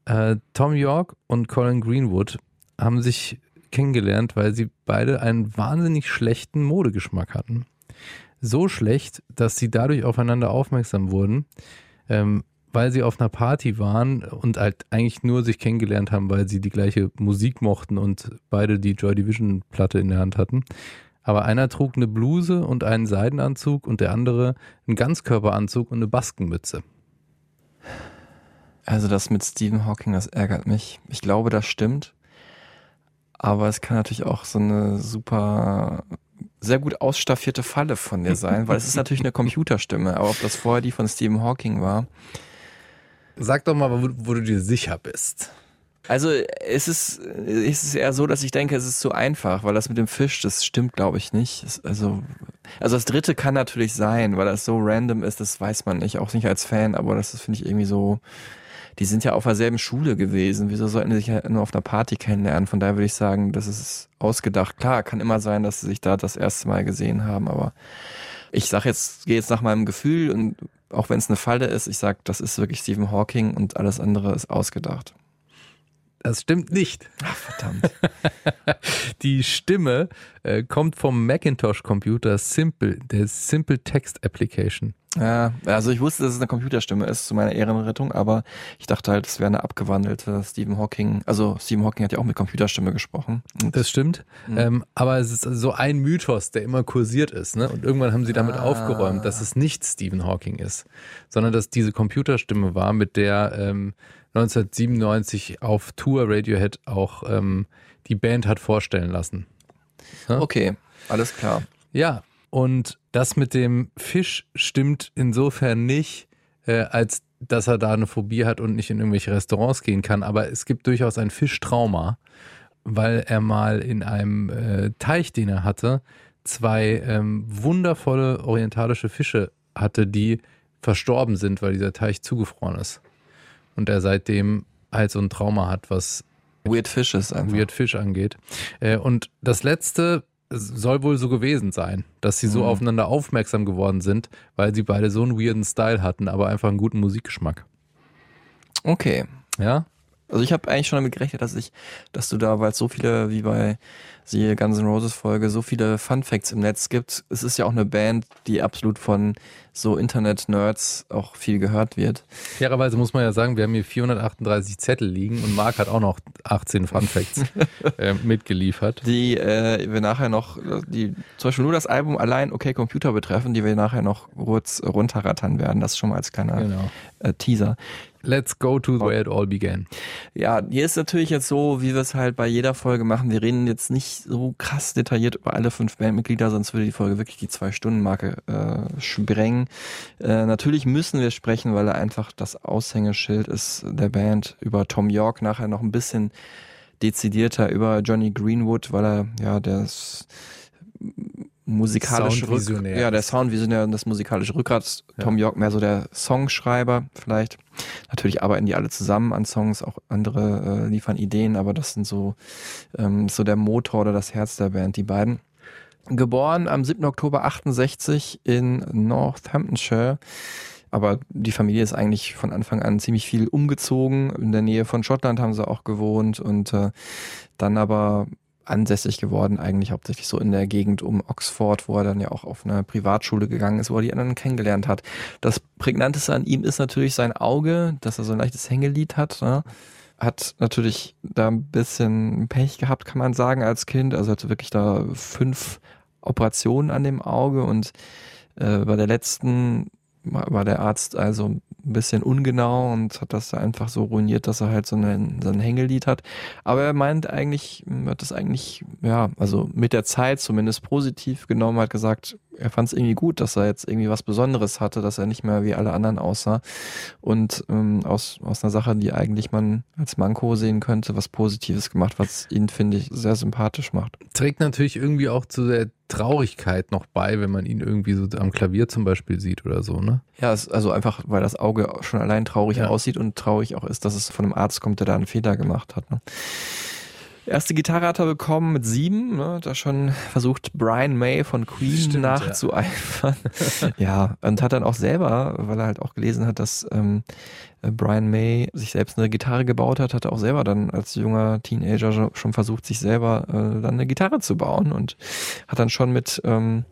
Äh, Tom York und Colin Greenwood haben sich kennengelernt, weil sie beide einen wahnsinnig schlechten Modegeschmack hatten. So schlecht, dass sie dadurch aufeinander aufmerksam wurden, ähm, weil sie auf einer Party waren und halt eigentlich nur sich kennengelernt haben, weil sie die gleiche Musik mochten und beide die Joy Division Platte in der Hand hatten. Aber einer trug eine Bluse und einen Seidenanzug und der andere einen Ganzkörperanzug und eine Baskenmütze. Also das mit Stephen Hawking, das ärgert mich. Ich glaube, das stimmt. Aber es kann natürlich auch so eine super, sehr gut ausstaffierte Falle von dir sein, weil es ist natürlich eine Computerstimme. Aber ob das vorher die von Stephen Hawking war. Sag doch mal, wo, wo du dir sicher bist. Also es ist, es ist eher so, dass ich denke, es ist zu einfach, weil das mit dem Fisch, das stimmt, glaube ich, nicht. Es, also, also das dritte kann natürlich sein, weil das so random ist, das weiß man nicht, auch nicht als Fan, aber das finde ich, irgendwie so. Die sind ja auf derselben Schule gewesen. Wieso sollten die sich ja nur auf einer Party kennenlernen? Von daher würde ich sagen, das ist ausgedacht. Klar, kann immer sein, dass sie sich da das erste Mal gesehen haben, aber ich sag jetzt, gehe jetzt nach meinem Gefühl und auch wenn es eine Falle ist, ich sag, das ist wirklich Stephen Hawking und alles andere ist ausgedacht. Das stimmt nicht. Ach, verdammt. Die Stimme äh, kommt vom Macintosh-Computer Simple, der Simple Text Application. Ja, also ich wusste, dass es eine Computerstimme ist zu meiner Ehrenrettung, aber ich dachte halt, es wäre eine abgewandelte Stephen Hawking. Also Stephen Hawking hat ja auch mit Computerstimme gesprochen. Und Das stimmt. Mhm. Ähm, aber es ist so ein Mythos, der immer kursiert ist. Ne? Und irgendwann haben sie damit Ah. aufgeräumt, dass es nicht Stephen Hawking ist, sondern dass diese Computerstimme war, mit der ähm, 1997 auf Tour Radiohead auch ähm, die Band hat vorstellen lassen. Okay, alles klar. Ja, und das mit dem Fisch stimmt insofern nicht, äh, als dass er da eine Phobie hat und nicht in irgendwelche Restaurants gehen kann. Aber es gibt durchaus ein Fischtrauma, weil er mal in einem äh, Teich, den er hatte, zwei ähm, wundervolle orientalische Fische hatte, die verstorben sind, weil dieser Teich zugefroren ist. Und er seitdem halt so ein Trauma hat, was Weird Fishes einfach. Weird Fish angeht. Äh, und das letzte soll wohl so gewesen sein, dass sie so Mhm. aufeinander aufmerksam geworden sind, weil sie beide so einen weirden Style hatten, aber einfach einen guten Musikgeschmack. Okay. Ja? Also ich habe eigentlich schon damit gerechnet, dass ich, dass du da, weil es so viele, wie bei siehe Guns N' Roses Folge, so viele Fun Facts im Netz gibt. Es ist ja auch eine Band, die absolut von so Internet-Nerds auch viel gehört wird. Fairerweise muss man ja sagen, wir haben hier 438 Zettel liegen und Marc hat auch noch 18 Fun Facts äh, mitgeliefert. Die äh, wir nachher noch, die zum Beispiel nur das Album allein Okay Computer betreffen, die wir nachher noch kurz runterrattern werden. Das schon mal als kleiner Genau. äh, Teaser. Let's go to way it all began. Ja, hier ist natürlich jetzt so, wie wir es halt bei jeder Folge machen. Wir reden jetzt nicht so krass detailliert über alle fünf Bandmitglieder, sonst würde die Folge wirklich die Zwei-Stunden-Marke äh, sprengen. Äh, natürlich müssen wir sprechen, weil er einfach das Aushängeschild ist der Band über Tom York, nachher noch ein bisschen dezidierter über Johnny Greenwood, weil er ja das musikalische Rück Soundvisionär ja der. Soundvisionär und das musikalische Rückgrat Tom York mehr so der Songschreiber vielleicht natürlich arbeiten die alle zusammen an Songs auch andere äh, liefern Ideen aber das sind so ähm, so der Motor oder das Herz der Band die beiden geboren am 7. Oktober 68 in Northamptonshire aber die Familie ist eigentlich von Anfang an ziemlich viel umgezogen. In der Nähe von Schottland haben sie auch gewohnt und äh, dann aber ansässig geworden, eigentlich hauptsächlich so in der Gegend um Oxford, wo er dann ja auch auf eine Privatschule gegangen ist, wo er die anderen kennengelernt hat. Das Prägnanteste an ihm ist natürlich sein Auge, dass er so ein leichtes Hängelied hat. Ne? Hat natürlich da ein bisschen Pech gehabt, kann man sagen, als Kind. Also hatte wirklich da fünf Operationen an dem Auge und äh, bei der letzten war der Arzt also ein bisschen ungenau und hat das da einfach so ruiniert, dass er halt so, einen, so ein Hängelied hat. Aber er meint eigentlich, hat das eigentlich, ja, also mit der Zeit zumindest positiv genommen, hat gesagt, er fand es irgendwie gut, dass er jetzt irgendwie was Besonderes hatte, dass er nicht mehr wie alle anderen aussah. Und ähm, aus, aus einer Sache, die eigentlich man als Manko sehen könnte, was Positives gemacht, was ihn, finde ich, sehr sympathisch macht. Trägt natürlich irgendwie auch zu der Traurigkeit noch bei, wenn man ihn irgendwie so am Klavier zum Beispiel sieht oder so, ne? Ja, also einfach, weil das Auge schon allein traurig Ja. aussieht und traurig auch ist, dass es von einem Arzt kommt, der da einen Fehler gemacht hat. Ne? Erste Gitarre hat er bekommen mit sieben, ne? da schon versucht Brian May von Queen Stimmt, nachzueifern. Ja. und hat dann auch selber, weil er halt auch gelesen hat, dass ähm, Brian May sich selbst eine Gitarre gebaut hat, hat er auch selber dann als junger Teenager schon- schon versucht, sich selber äh, dann eine Gitarre zu bauen und hat dann schon mit ähm,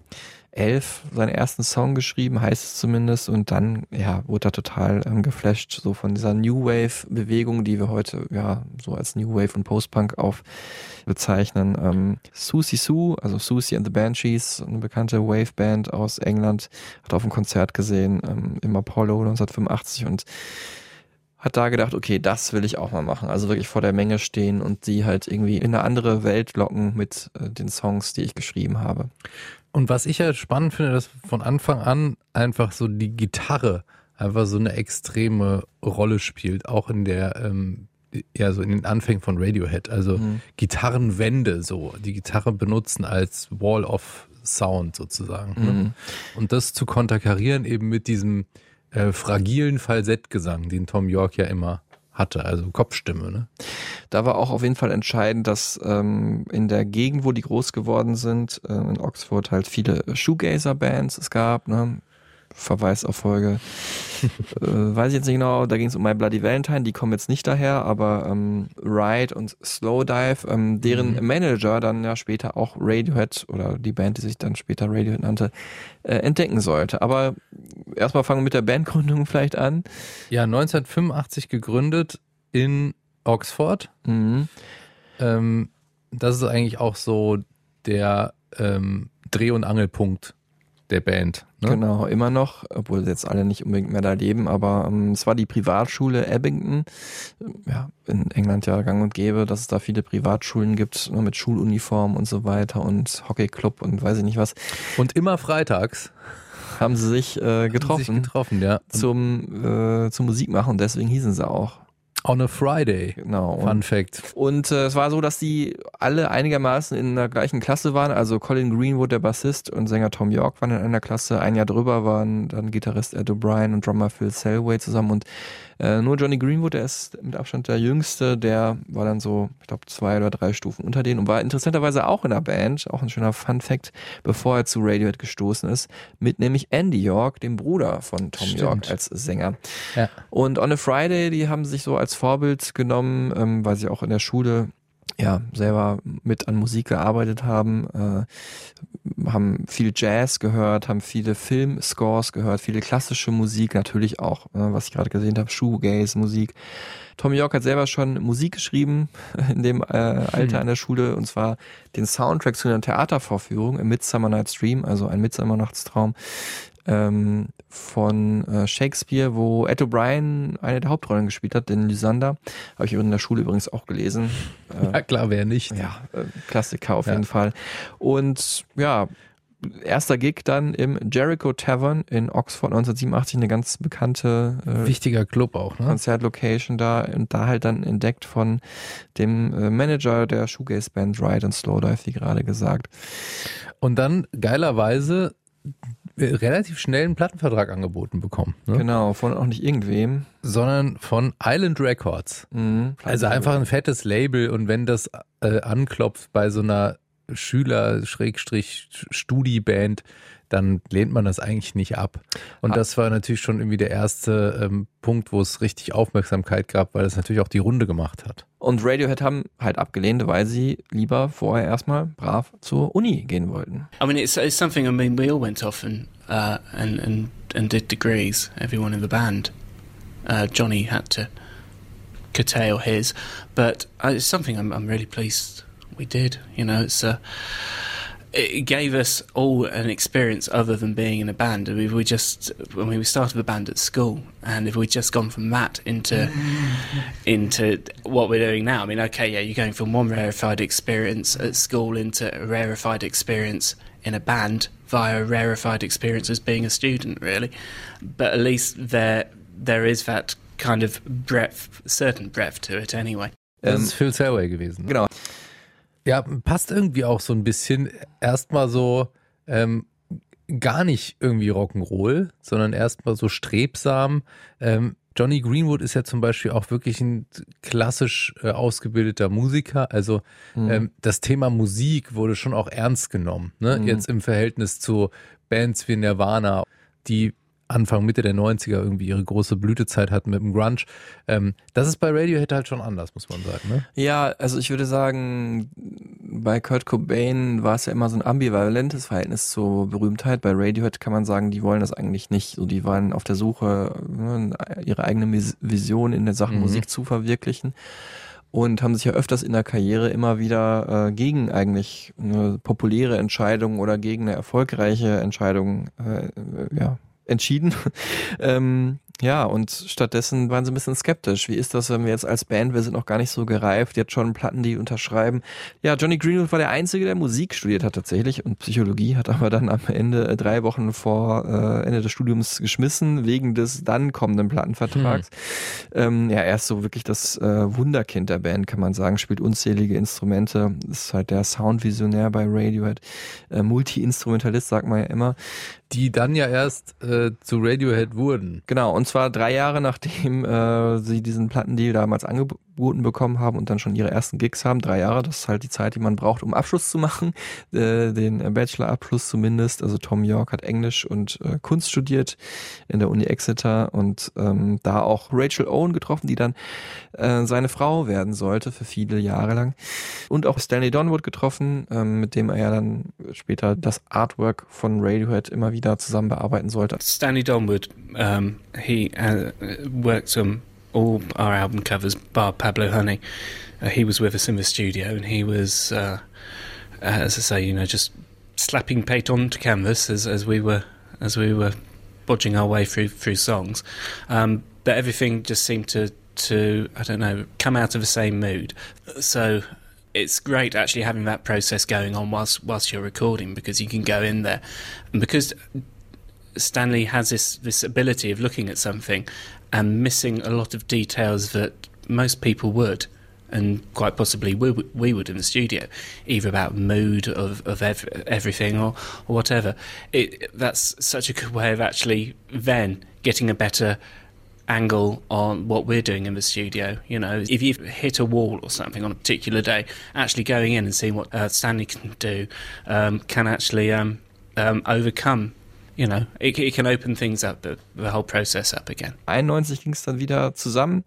elf seinen ersten Song geschrieben, heißt es zumindest, und dann, ja, wurde er total ähm, geflasht, so von dieser New Wave-Bewegung, die wir heute, ja, so als New Wave und Post-Punk auf bezeichnen. Ähm, Susie Sue, also Susie and the Banshees, eine bekannte Wave-Band aus England, hat auf einem Konzert gesehen, ähm, im Apollo 1985 und hat da gedacht, okay, das will ich auch mal machen. Also wirklich vor der Menge stehen und sie halt irgendwie in eine andere Welt locken mit äh, den Songs, die ich geschrieben habe. Und was ich ja spannend finde, dass von Anfang an einfach so die Gitarre einfach so eine extreme Rolle spielt, auch in der, ähm, ja, so in den Anfängen von Radiohead. Also Mhm. Gitarrenwände so, die Gitarre benutzen als Wall of Sound sozusagen. Ne? Mhm. Und das zu konterkarieren eben mit diesem äh, fragilen Falsettgesang, den Tom York ja immer hatte, also Kopfstimme, ne? Da war auch auf jeden Fall entscheidend, dass ähm, in der Gegend, wo die groß geworden sind, äh, in Oxford halt viele Shoegazer-Bands es gab, ne? Verweis auf Folge, äh, weiß ich jetzt nicht genau, da ging es um My Bloody Valentine, die kommen jetzt nicht daher, aber ähm, Ride und Slowdive, ähm, deren Mhm. Manager dann ja später auch Radiohead oder die Band, die sich dann später Radiohead nannte, äh, entdecken sollte. Aber erstmal fangen wir mit der Bandgründung vielleicht an. Ja, 1985 gegründet in Oxford. Mhm. Ähm, das ist eigentlich auch so der ähm, Dreh- und Angelpunkt der Band. Ne? Genau, immer noch, obwohl sie jetzt alle nicht unbedingt mehr da leben, aber ähm, es war die Privatschule Abington. Ja, in England ja gang und gäbe, dass es da viele Privatschulen gibt, ne, mit Schuluniform und so weiter und Hockeyclub und weiß ich nicht was. Und immer freitags haben sie sich äh, haben getroffen, sich getroffen, ja. zum, äh, zum Musik machen, deswegen hießen sie auch. On a Friday. Genau. Fun Fact. Und äh, es war so, dass die alle einigermaßen in der gleichen Klasse waren. Also Colin Greenwood, der Bassist und Sänger Tom York waren in einer Klasse. Ein Jahr drüber waren dann Gitarrist Ed O'Brien und Drummer Phil Selway zusammen. Und äh, nur Johnny Greenwood, der ist mit Abstand der Jüngste, der war dann so, ich glaube, zwei oder drei Stufen unter denen und war interessanterweise auch in der Band. Auch ein schöner Fun Fact, bevor er zu Radiohead gestoßen ist, mit nämlich Andy York, dem Bruder von Tom Stimmt. York als Sänger. Ja. Und On a Friday, die haben sich so als Vorbild genommen, ähm, weil sie auch in der Schule ja selber mit an Musik gearbeitet haben, äh, haben viel Jazz gehört, haben viele Filmscores gehört, viele klassische Musik natürlich auch, äh, was ich gerade gesehen habe, Shoegaze Musik. Tom York hat selber schon Musik geschrieben in dem äh, Alter an der Schule und zwar den Soundtrack zu einer Theatervorführung im Midsummer Night's Dream, also ein Midsommernachtstraum ähm, von äh, Shakespeare, wo Ed O'Brien eine der Hauptrollen gespielt hat, den Lysander. Habe ich in der Schule übrigens auch gelesen. Äh, Ja, klar, wer nicht. ja, äh, Klassiker auf Ja. jeden Fall. Und ja, erster Gig dann im Jericho Tavern in Oxford 1987, eine ganz bekannte äh, Wichtiger Club auch, ne? Konzertlocation da und da halt dann entdeckt von dem äh, Manager der Shoegaze Band Ride and Slowdive, wie gerade gesagt. Und dann geilerweise relativ schnell einen Plattenvertrag angeboten bekommen. Ne? Genau, von auch nicht irgendwem. Sondern von Island Records. Mhm. Also einfach ein fettes Label und wenn das äh, anklopft bei so einer Schüler-Studi-Band, dann lehnt man das eigentlich nicht ab. Und das war natürlich schon irgendwie der erste ähm, Punkt, wo es richtig Aufmerksamkeit gab, weil es natürlich auch die Runde gemacht hat. Und Radiohead haben halt abgelehnt, weil sie lieber vorher erstmal brav zur Uni gehen wollten. I mean, it's, it's something. I mean, we all went off and uh, and and and did degrees. Everyone in the band. Uh, Johnny had to curtail his, but uh, it's something I'm, I'm really pleased we did. You know, it's uh, it gave us all an experience other than being in a band. I mean, we just when we started the band at school, and if we'd just gone from that into into what we're doing now, I mean, okay, yeah, you're going from one rarefied experience at school into a rarefied experience in a band via a rarefied experience as being a student, really. But at least there there is that kind of breadth, certain breadth to it, anyway. Um, das ist Phil Selway gewesen. Ne? Genau. Ja, passt irgendwie auch so ein bisschen erstmal so ähm, gar nicht irgendwie Rock'n'Roll, sondern erstmal so strebsam. Ähm, Johnny Greenwood ist ja zum Beispiel auch wirklich ein klassisch äh, ausgebildeter Musiker. Also Mhm. ähm, das Thema Musik wurde schon auch ernst genommen. Ne? Mhm. Jetzt im Verhältnis zu Bands wie Nirvana, die Anfang, Mitte der 90er irgendwie ihre große Blütezeit hatten mit dem Grunge. Ähm, das ist bei Radiohead halt schon anders, muss man sagen. Ne? Ja, also ich würde sagen, bei Kurt Cobain war es ja immer so ein ambivalentes Verhältnis zur Berühmtheit. Bei Radiohead kann man sagen, die wollen das eigentlich nicht. So, die waren auf der Suche, ne, ihre eigene Vision in der Sache Mhm. Musik zu verwirklichen. Und haben sich ja öfters in der Karriere immer wieder äh, gegen eigentlich eine populäre Entscheidung oder gegen eine erfolgreiche Entscheidung äh, äh, ja, entschieden. ähm, ja, und stattdessen waren sie ein bisschen skeptisch. Wie ist das, wenn wir jetzt als Band, wir sind noch gar nicht so gereift, jetzt schon Platten, die unterschreiben. Ja, Johnny Greenwood war der Einzige, der Musik studiert hat tatsächlich und Psychologie, hat aber dann am Ende, äh, drei Wochen vor äh, Ende des Studiums geschmissen, wegen des dann kommenden Plattenvertrags. Ähm, ja, er ist so wirklich das äh, Wunderkind der Band, kann man sagen, spielt unzählige Instrumente, ist halt der Soundvisionär bei Radiohead, äh, Multi-Instrumentalist, sagt man ja immer. Die dann ja erst äh, zu Radiohead wurden. Genau, und zwar drei Jahre nachdem äh, sie diesen Plattendeal damals angeboten angeboten bekommen haben und dann schon ihre ersten Gigs haben. Drei Jahre, das ist halt die Zeit, die man braucht, um Abschluss zu machen, äh, den Bachelor-Abschluss zumindest. Also Tom York hat Englisch und äh, Kunst studiert in der Uni Exeter und ähm, da auch Rachel Owen getroffen, die dann äh, seine Frau werden sollte für viele Jahre lang. Und auch Stanley Donwood getroffen, ähm, mit dem er dann später das Artwork von Radiohead immer wieder zusammen bearbeiten sollte. Stanley Donwood, um, he uh, worked on all our album covers, bar Pablo Honey. Uh, he was with us in the studio, and he was, uh, as I say, you know, just slapping paint onto canvas as, as we were as we were bodging our way through through songs. Um, but everything just seemed to to I don't know come out of the same mood. So it's great actually having that process going on whilst whilst you're recording because you can go in there and because Stanley has this this ability of looking at something and missing a lot of details that most people would and quite possibly we, we would in the studio either about mood of, of ev- everything or, or whatever it, that's such a good way of actually then getting a better angle on what we're doing in the studio. You know, if you've hit a wall or something on a particular day, actually going in and seeing what uh, Stanley can do um, can actually um, um, overcome. You know, it, it can open things up, the, the whole process up again. 91 ging es dann wieder zusammen.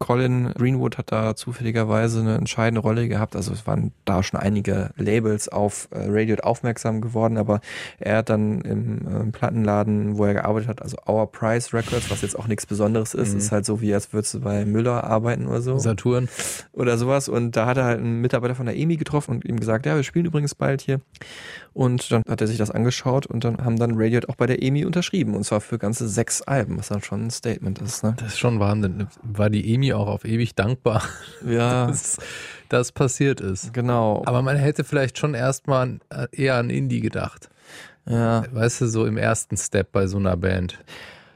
Colin Greenwood hat da zufälligerweise eine entscheidende Rolle gehabt. Also es waren da schon einige Labels auf äh, Radio aufmerksam geworden, aber er hat dann im äh, Plattenladen, wo er gearbeitet hat, also Our Price Records, was jetzt auch nichts Besonderes ist, Mhm. ist halt so wie als würdest du bei Müller arbeiten oder so. Saturn. Oder sowas. Und da hat er halt einen Mitarbeiter von der EMI getroffen und ihm gesagt, ja, wir spielen übrigens bald hier. Und dann hat er sich das angeschaut und dann haben dann Radiohead auch bei der EMI unterschrieben. Und zwar für ganze sechs Alben, was dann schon ein Statement ist. Ne? Das ist schon Wahnsinn. War die EMI auch auf ewig dankbar, Ja. dass das passiert ist. Genau. Aber man hätte vielleicht schon erstmal eher an Indie gedacht. Ja. Weißt du, so im ersten Step bei so einer Band.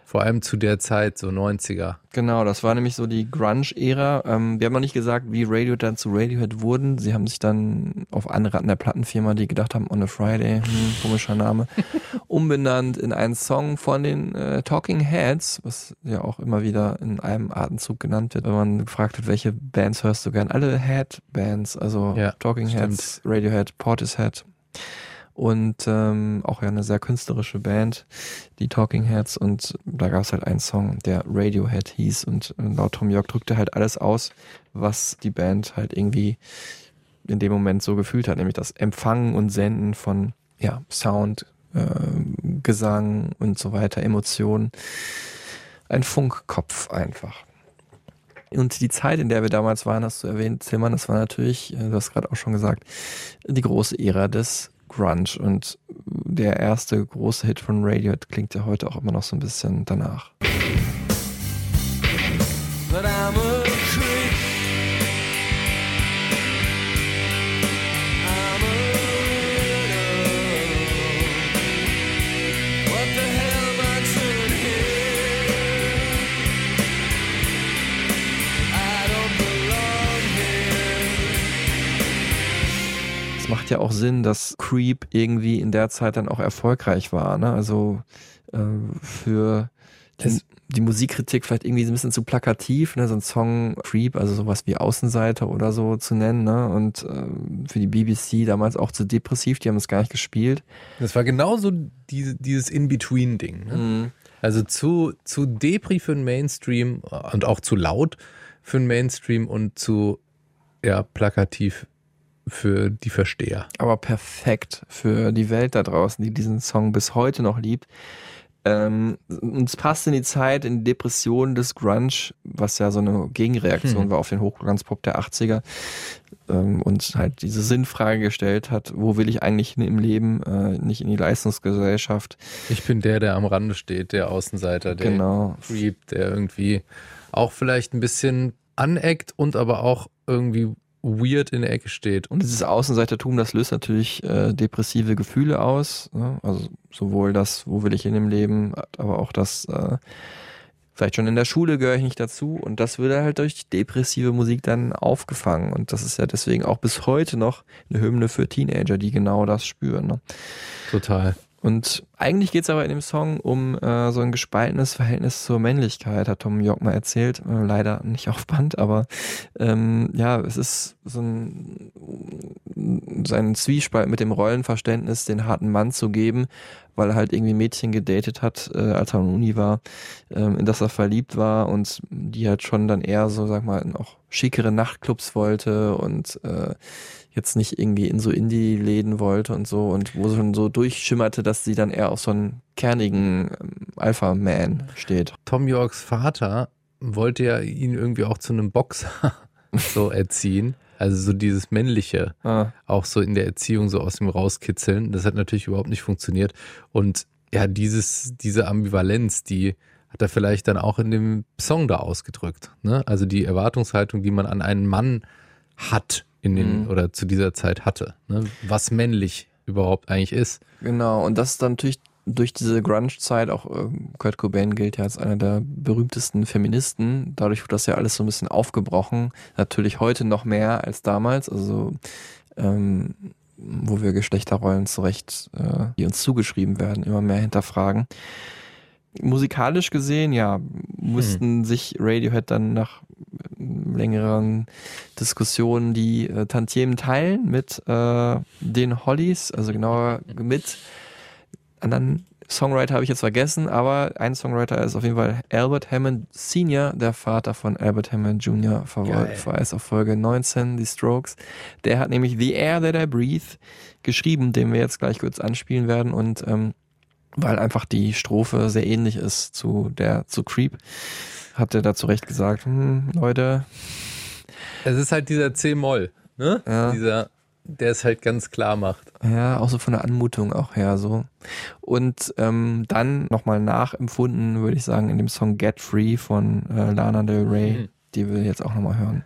Vor allem zu der Zeit, so 90er. Genau, das war nämlich so die Grunge-Ära. Ähm, wir haben noch nicht gesagt, wie Radiohead dann zu Radiohead wurden. Sie haben sich dann auf Anraten der Plattenfirma, die gedacht haben, On a Friday, hm, komischer Name, umbenannt in einen Song von den äh, Talking Heads, was ja auch immer wieder in einem Atemzug genannt wird, wenn man gefragt wird, welche Bands hörst du gern? Alle Head-Bands, also Ja, Talking stimmt. Heads, Radiohead, Portishead und ähm, auch ja eine sehr künstlerische Band, die Talking Heads und da gab es halt einen Song, der Radiohead hieß und äh, laut Tom York drückte halt alles aus, was die Band halt irgendwie in dem Moment so gefühlt hat, nämlich das Empfangen und Senden von ja, Sound, äh, Gesang und so weiter, Emotionen. Ein Funkkopf einfach. Und die Zeit, in der wir damals waren, hast du erwähnt, Tillmann, das war natürlich, äh, du hast gerade auch schon gesagt, die große Ära des Grunge. Und der erste große Hit von Radiohead klingt ja heute auch immer noch so ein bisschen danach. But I'm a Es macht ja auch Sinn, dass Creep irgendwie in der Zeit dann auch erfolgreich war. Ne? Also äh, für die, die Musikkritik vielleicht irgendwie ein bisschen zu plakativ, ne? so ein Song Creep, also sowas wie Außenseiter oder so zu nennen. Ne? Und ähm, für die BBC damals auch zu depressiv, die haben es gar nicht gespielt. Das war genauso diese, dieses In-Between-Ding. Ne? Mhm. Also zu, zu Depri für den Mainstream und auch zu laut für den Mainstream und zu ja, plakativ für die Versteher. aber perfekt für die Welt da draußen, die diesen Song bis heute noch liebt. Ähm, und es passt in die Zeit, in die Depression des Grunge, was ja so eine Gegenreaktion Hm. war auf den Hochglanzpop der 80er ähm, und halt diese Sinnfrage gestellt hat, wo will ich eigentlich hin im Leben, äh, nicht in die Leistungsgesellschaft. Ich bin der, der am Rande steht, der Außenseiter, der Genau. Creep, der irgendwie auch vielleicht ein bisschen aneckt und aber auch irgendwie weird in der Ecke steht. Und dieses Außenseitertum, das löst natürlich äh, depressive Gefühle aus. Ne? Also sowohl das, wo will ich hin im Leben, aber auch das, äh, vielleicht schon in der Schule gehöre ich nicht dazu. Und das wird halt durch depressive Musik dann aufgefangen. Und das ist ja deswegen auch bis heute noch eine Hymne für Teenager, die genau das spüren. Ne? Total. Und eigentlich geht's aber in dem Song um äh, so ein gespaltenes Verhältnis zur Männlichkeit, hat Tom York mal erzählt. Äh, leider nicht auf Band, aber ähm, ja, es ist so ein sein Zwiespalt mit dem Rollenverständnis, den harten Mann zu geben, weil er halt irgendwie Mädchen gedatet hat, äh, als er der Uni war, ähm, in das er verliebt war und die halt schon dann eher so, sag mal, auch schickere Nachtclubs wollte und äh, jetzt nicht irgendwie in so Indie-Läden wollte und so und wo schon so durchschimmerte, dass sie dann eher auf so einen kernigen ähm, Alpha-Man steht. Tom Yorks Vater wollte ja ihn irgendwie auch zu einem Boxer so erziehen. Also so dieses Männliche, Ah. auch so in der Erziehung so aus ihm rauskitzeln. Das hat natürlich überhaupt nicht funktioniert. Und ja, dieses, diese Ambivalenz, die hat er vielleicht dann auch in dem Song da ausgedrückt. Ne? Also die Erwartungshaltung, die man an einen Mann hat in den Mhm. oder zu dieser Zeit hatte. Ne? Was männlich überhaupt eigentlich ist. Genau, und das ist dann natürlich durch diese Grunge-Zeit, auch äh, Kurt Cobain gilt ja als einer der berühmtesten Feministen. Dadurch wird das ja alles so ein bisschen aufgebrochen. Natürlich heute noch mehr als damals. Also ähm, wo wir Geschlechterrollen zurecht, äh, die uns zugeschrieben werden, immer mehr hinterfragen. Musikalisch gesehen, ja, mussten sich Radiohead dann nach längeren Diskussionen die äh, Tantiemen teilen mit äh, den Hollies, also genauer mit anderen Songwriter habe ich jetzt vergessen, aber ein Songwriter ist auf jeden Fall Albert Hammond Senior, der Vater von Albert Hammond Jr. Ver Geil. Verweis auf Folge 19, die Strokes. Der hat nämlich The Air That I Breathe geschrieben, den wir jetzt gleich kurz anspielen werden und ähm, weil einfach die Strophe sehr ähnlich ist zu der zu Creep, hat er da zu Recht gesagt, hm, Leute, Es ist halt dieser C-Moll, ne? Ja. Dieser, der es halt ganz klar macht. Ja, auch so von der Anmutung auch her so. Und ähm, dann nochmal nachempfunden, würde ich sagen, in dem Song Get Free von äh, Lana Del Rey, Mhm. die wir jetzt auch nochmal hören.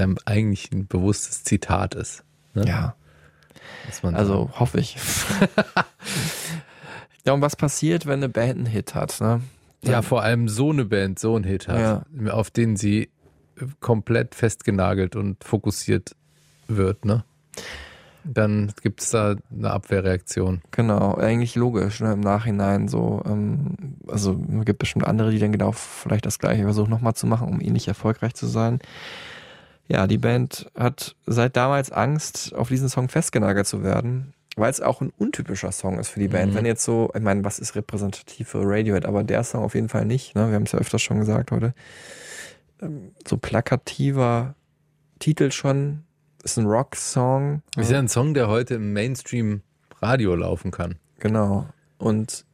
Ja, eigentlich ein bewusstes Zitat ist. Ne? Ja, also hoffe ich. ja, und was passiert, wenn eine Band einen Hit hat? Ne? Ja, vor allem so eine Band, so einen Hit hat, Ja. auf den sie komplett festgenagelt und fokussiert wird, ne? Dann gibt es da eine Abwehrreaktion. Genau, eigentlich logisch, ne, im Nachhinein so, ähm, also es gibt bestimmt andere, die dann genau vielleicht das gleiche versuchen nochmal zu machen, um ähnlich erfolgreich zu sein. Ja, die Band hat seit damals Angst, auf diesen Song festgenagelt zu werden, weil es auch ein untypischer Song ist für die Band. Mhm. Wenn jetzt so, ich meine, was ist repräsentativ für Radiohead, aber der Song auf jeden Fall nicht, ne? wir haben es ja öfters schon gesagt heute. Ähm, So plakativer Titel schon, ist ein Rock-Song. Ist ja ein Song, der heute im Mainstream-Radio laufen kann. Genau. Und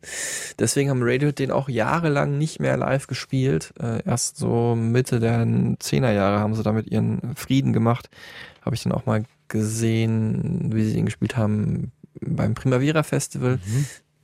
deswegen haben Radiohead den auch jahrelang nicht mehr live gespielt. Äh, erst so Mitte der 10er Jahre haben sie damit ihren Frieden gemacht. Habe ich dann auch mal gesehen, wie sie ihn gespielt haben beim Primavera Festival.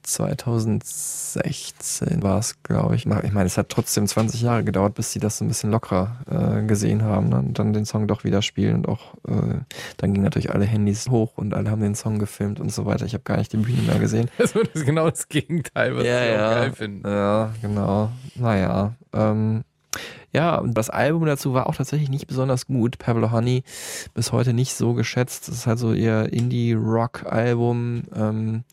2016 war es, glaube ich. Ich meine, es hat trotzdem 20 Jahre gedauert, bis sie das so ein bisschen lockerer äh, gesehen haben ne? und dann den Song doch wieder spielen und auch äh, dann gingen natürlich alle Handys hoch und alle haben den Song gefilmt und so weiter. Ich habe gar nicht die Bühne mehr gesehen. Das ist genau das Gegenteil, was ja, ich auch ja. geil finde. Ja, genau. Naja. Ähm, ja, und das Album dazu war auch tatsächlich nicht besonders gut. Pablo Honey bis heute nicht so geschätzt. Das ist halt so ihr Indie-Rock-Album. Ähm,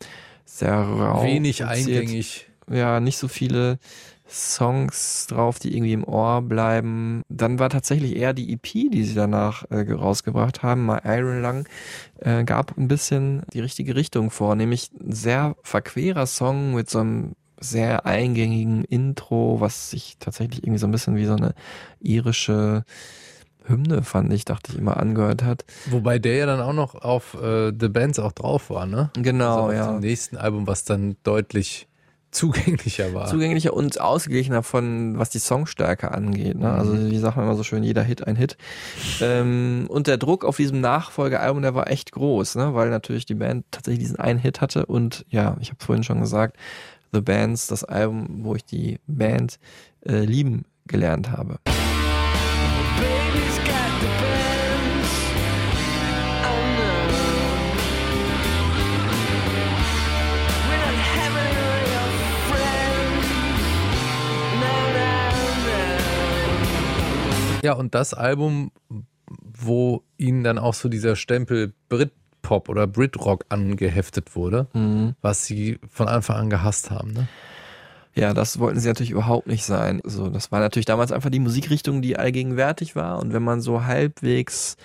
sehr rau. Wenig eingängig. Ja, nicht so viele Songs drauf, die irgendwie im Ohr bleiben. Dann war tatsächlich eher die EP, die sie danach äh, rausgebracht haben, My Iron Lung, äh, gab ein bisschen die richtige Richtung vor, nämlich ein sehr verquerer Song mit so einem sehr eingängigen Intro, was sich tatsächlich irgendwie so ein bisschen wie so eine irische Hymne, fand ich, dachte ich immer, angehört hat. Wobei der ja dann auch noch auf äh, The Bands auch drauf war, ne? Genau, also auf ja. dem nächsten Album, was dann deutlich zugänglicher war. zugänglicher und ausgeglichener von, was die Songstärke angeht. Ne? Also Mhm. wie sagt man immer so schön, jeder Hit ein Hit. Ähm, und der Druck auf diesem Nachfolgealbum, der war echt groß, ne? weil natürlich die Band tatsächlich diesen einen Hit hatte und ja, ich habe vorhin schon gesagt, The Bands, das Album, wo ich die Band äh, lieben gelernt habe. Ja, und das Album, wo ihnen dann auch so dieser Stempel Britpop oder Britrock angeheftet wurde, Mhm. was sie von Anfang an gehasst haben. Ne? Ja, das wollten sie natürlich überhaupt nicht sein. Also das war natürlich damals einfach die Musikrichtung, die allgegenwärtig war. Und wenn man so halbwegs,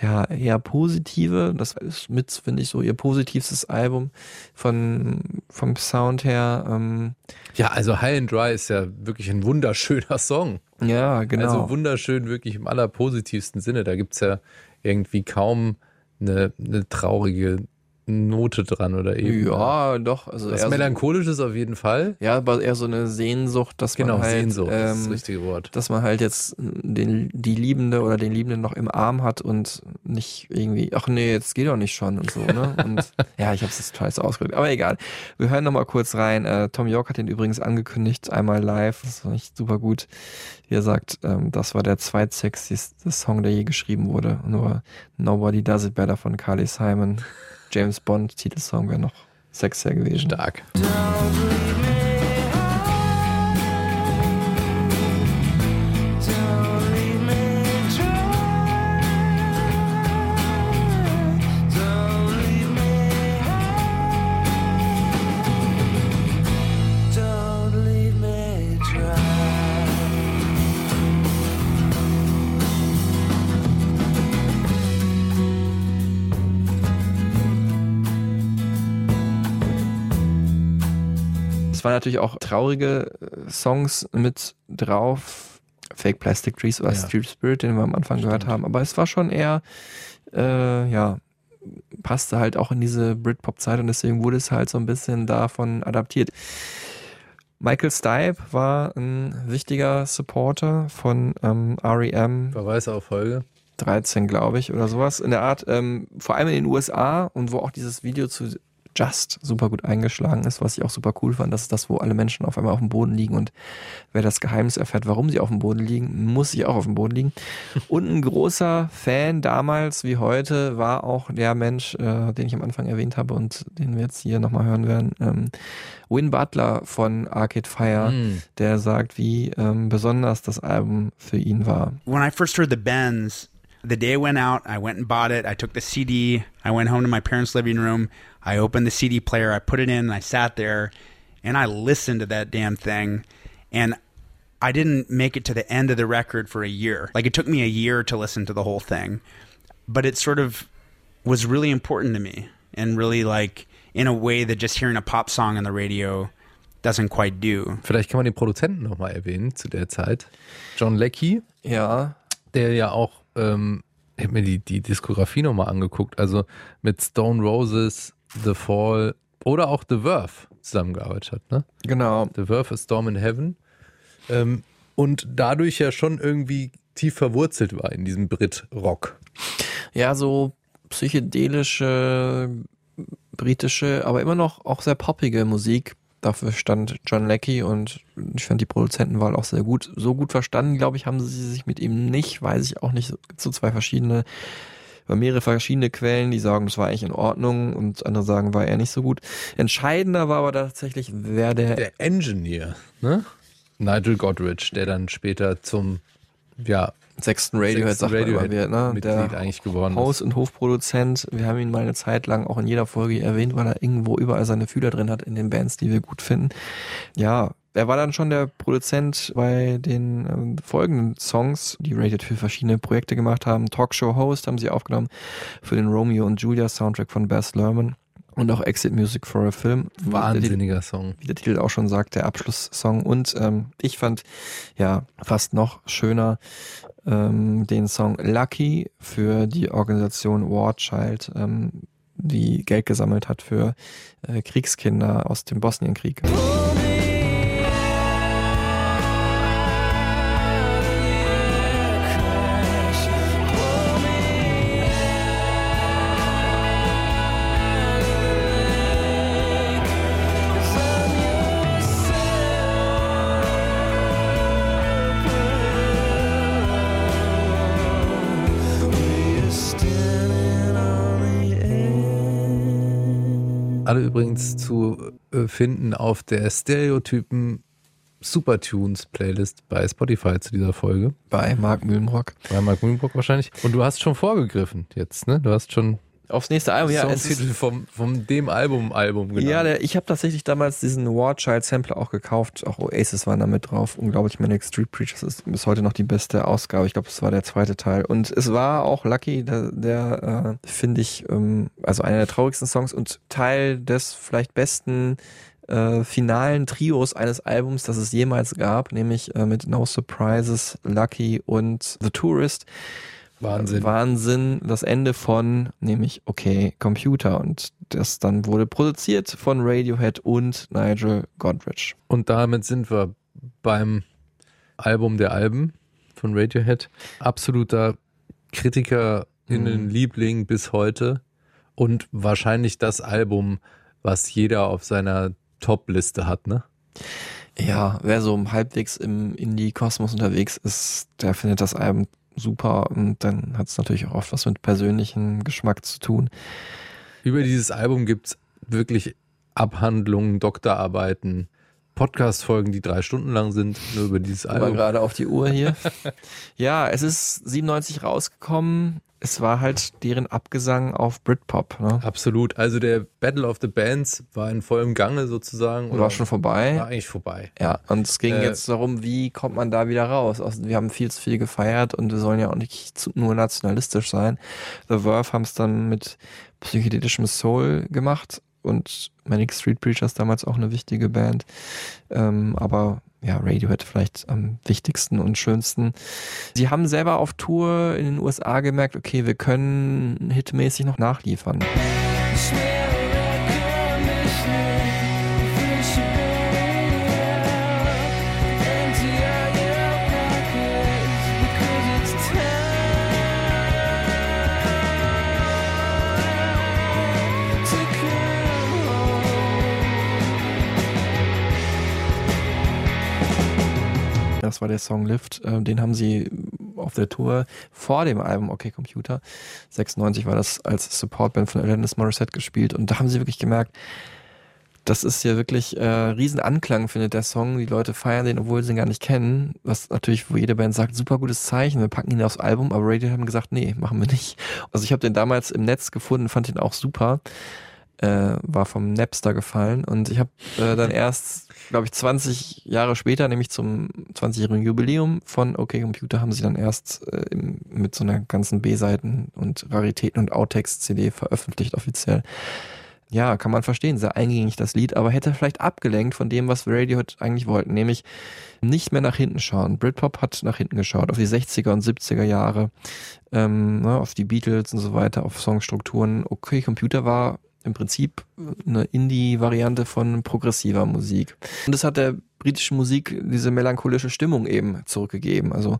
ja, eher positive, das ist mit, finde ich, so ihr positivstes Album von, vom Sound her. Ähm, Ja, also High and Dry ist ja wirklich ein wunderschöner Song. ja, genau. Also wunderschön, wirklich im allerpositivsten Sinne. Da gibt's ja irgendwie kaum eine, eine traurige Note dran oder eben. ja, doch. Also Das eher so, Melancholisches auf jeden Fall. ja, aber eher so eine Sehnsucht, dass Genau, man halt, Sehnsucht, das ist ähm, das richtige Wort. dass man halt jetzt den, die Liebende oder den Liebenden noch im Arm hat und nicht irgendwie, ach nee, jetzt geht doch nicht schon und so, ne? Und ja, ich habe es jetzt total so ausgedrückt, aber egal. Wir hören noch mal kurz rein. Äh, Tom York hat den übrigens angekündigt, einmal live, das war echt super gut. Wie er sagt, ähm, das war der zweitsexyste Song, der je geschrieben wurde. Nur Nobody Does It Better von Carly Simon. James Bond Titelsong wäre noch sexier gewesen. Stark. Don't Es waren natürlich auch traurige äh, Songs mit drauf. Fake Plastic Trees oder Ja. Street Spirit, den wir am Anfang gehört Stimmt. haben. Aber es war schon eher, äh, ja, passte halt auch in diese Britpop-Zeit und deswegen wurde es halt so ein bisschen davon adaptiert. Michael Stipe war ein wichtiger Supporter von ähm, REM Verweis auf Folge. 13, glaube ich, oder sowas in der Art. Ähm, vor allem in den USA und wo auch dieses Video zu Just super gut eingeschlagen ist, was ich auch super cool fand. Das ist das, wo alle Menschen auf einmal auf dem Boden liegen und wer das Geheimnis erfährt, warum sie auf dem Boden liegen, muss sich auch auf dem Boden liegen. Und ein großer Fan damals wie heute war auch der Mensch, äh, den ich am Anfang erwähnt habe und den wir jetzt hier nochmal hören werden. Ähm, Win Butler von Arcade Fire, Mm. der sagt, wie ähm, besonders das Album für ihn war. when I first heard the Bends, the day went out, I went and bought it. I took the CD. I went home to my parents' living room. I opened the CD player. I put it in. And I sat there, and I listened to that damn thing. And I didn't make it to the end of the record for a year. Like it took me a year to listen to the whole thing, but it sort of was really important to me, and really like in a way that just hearing a pop song on the radio doesn't quite do. Vielleicht kann man den Produzenten nochmal erwähnen zu der Zeit. John Leckie, Ja, der ja auch, ähm, ich habe mir die, die Diskografie nochmal angeguckt, also mit Stone Roses, The Fall oder auch The Verve zusammengearbeitet hat. Ne? genau. The Verve ist Storm in Heaven. Ähm, und dadurch ja schon irgendwie tief verwurzelt war in diesem Brit-Rock. Ja, so psychedelische, britische, aber immer noch auch sehr poppige Musik. Dafür stand John Leckie und ich fand die Produzentenwahl auch sehr gut. So gut verstanden, glaube ich, haben sie sich mit ihm nicht, weiß ich auch nicht. Es gibt so zwei verschiedene, über mehrere verschiedene Quellen, die sagen, das war eigentlich in Ordnung und andere sagen, war eher nicht so gut. Entscheidender war aber tatsächlich, wer der, Der Engineer, ne? Nigel Godrich, der dann später zum, ja, sechsten Radiohead, sechsten immer wieder, ne? Mitglied Der eigentlich geworden Haus- und Hofproduzent. Wir haben ihn mal eine Zeit lang auch in jeder Folge erwähnt, weil er irgendwo überall seine Fühler drin hat in den Bands, die wir gut finden. Ja, er war dann schon der Produzent bei den ähm, folgenden Songs, die Rated für verschiedene Projekte gemacht haben. Talkshow-Host haben sie aufgenommen für den Romeo und Julia Soundtrack von Baz Luhrmann und auch Exit Music for a Film. Wahnsinniger Song. Wie der Titel auch schon sagt, der Abschlusssong. Und ähm, ich fand ja fast noch schöner ähm, den Song Lucky für die Organisation War Child, ähm, die Geld gesammelt hat für äh, Kriegskinder aus dem Bosnienkrieg. Pull Alle übrigens zu äh, finden auf der Stereotypen Supertunes Playlist bei Spotify zu dieser Folge. Bei Mark Mühlenbrock. Bei Mark Mühlenbrock wahrscheinlich. Und du hast schon vorgegriffen jetzt, ne? Du hast schon Aufs nächste Album, ja. es ist- vom, vom dem Album Album genannt. Ja, der, ich habe tatsächlich damals diesen War Child Sampler auch gekauft. Auch Oasis waren da mit drauf. Unglaublich Manic Street Preachers ist bis heute noch die beste Ausgabe. Ich glaube, es war der zweite Teil. Und es war auch Lucky, der, der äh, finde ich, ähm, also einer der traurigsten Songs und Teil des vielleicht besten äh, finalen Trios eines Albums, das es jemals gab, nämlich äh, mit No Surprises, Lucky und The Tourist. Wahnsinn. Wahnsinn, das Ende von, nämlich Okay Computer. Und das dann wurde produziert von Radiohead und Nigel Godrich. Und damit sind wir beim Album der Alben von Radiohead. Absoluter KritikerInnen-Liebling bis heute. Und wahrscheinlich das Album, was jeder auf seiner Top-Liste hat, ne? Ja, wer so halbwegs im Indie-Kosmos unterwegs ist, der findet das Album super und dann hat es natürlich auch oft was mit persönlichem Geschmack zu tun. Über dieses Album gibt's wirklich Abhandlungen, Doktorarbeiten, Podcast-Folgen, die drei Stunden lang sind, nur über dieses Album. gerade auf die Uhr hier. ja, es ist 97 rausgekommen. Es war halt deren Abgesang auf Britpop. Ne? Absolut. Also der Battle of the Bands war in vollem Gange sozusagen. War schon vorbei. War eigentlich vorbei. Ja, und es ging Äh, jetzt darum, wie kommt man da wieder raus? Aus- Wir haben viel zu viel gefeiert und wir sollen ja auch nicht zu, nur nationalistisch sein. The Verve haben es dann mit psychedelischem Soul gemacht und Manic Street Preachers damals auch eine wichtige Band. Ähm, aber ja, Radiohead vielleicht am wichtigsten und schönsten. Sie haben selber auf Tour in den USA gemerkt, okay, wir können hitmäßig noch nachliefern. War der Song Lift. äh, Den haben sie auf der Tour vor dem Album Okay Computer. 96 war das als Supportband von Alanis Morissette gespielt und da haben sie wirklich gemerkt, das ist ja wirklich äh, riesen Anklang findet der Song. Die Leute feiern den, obwohl sie ihn gar nicht kennen. Was natürlich, wo jede Band sagt, super gutes Zeichen, wir packen ihn aufs Album, aber Radio haben gesagt, nee, machen wir nicht. Also ich habe den damals im Netz gefunden, fand ihn auch super. Äh, war vom Napster gefallen und ich habe äh, dann erst, glaube ich, 20 Jahre später, nämlich zum 20-jährigen Jubiläum von OK Computer, haben sie dann erst äh, im, mit so einer ganzen B-Seiten und Raritäten und Outtakes-CD veröffentlicht offiziell. Ja, kann man verstehen, sehr eingängig das Lied, aber hätte vielleicht abgelenkt von dem, was Radiohead eigentlich wollten, nämlich nicht mehr nach hinten schauen. Britpop hat nach hinten geschaut, auf die 60er und 70er Jahre, ähm, ne, auf die Beatles und so weiter, auf Songstrukturen. Okay, Computer war im Prinzip eine Indie-Variante von progressiver Musik. Und das hat der britischen Musik diese melancholische Stimmung eben zurückgegeben. Also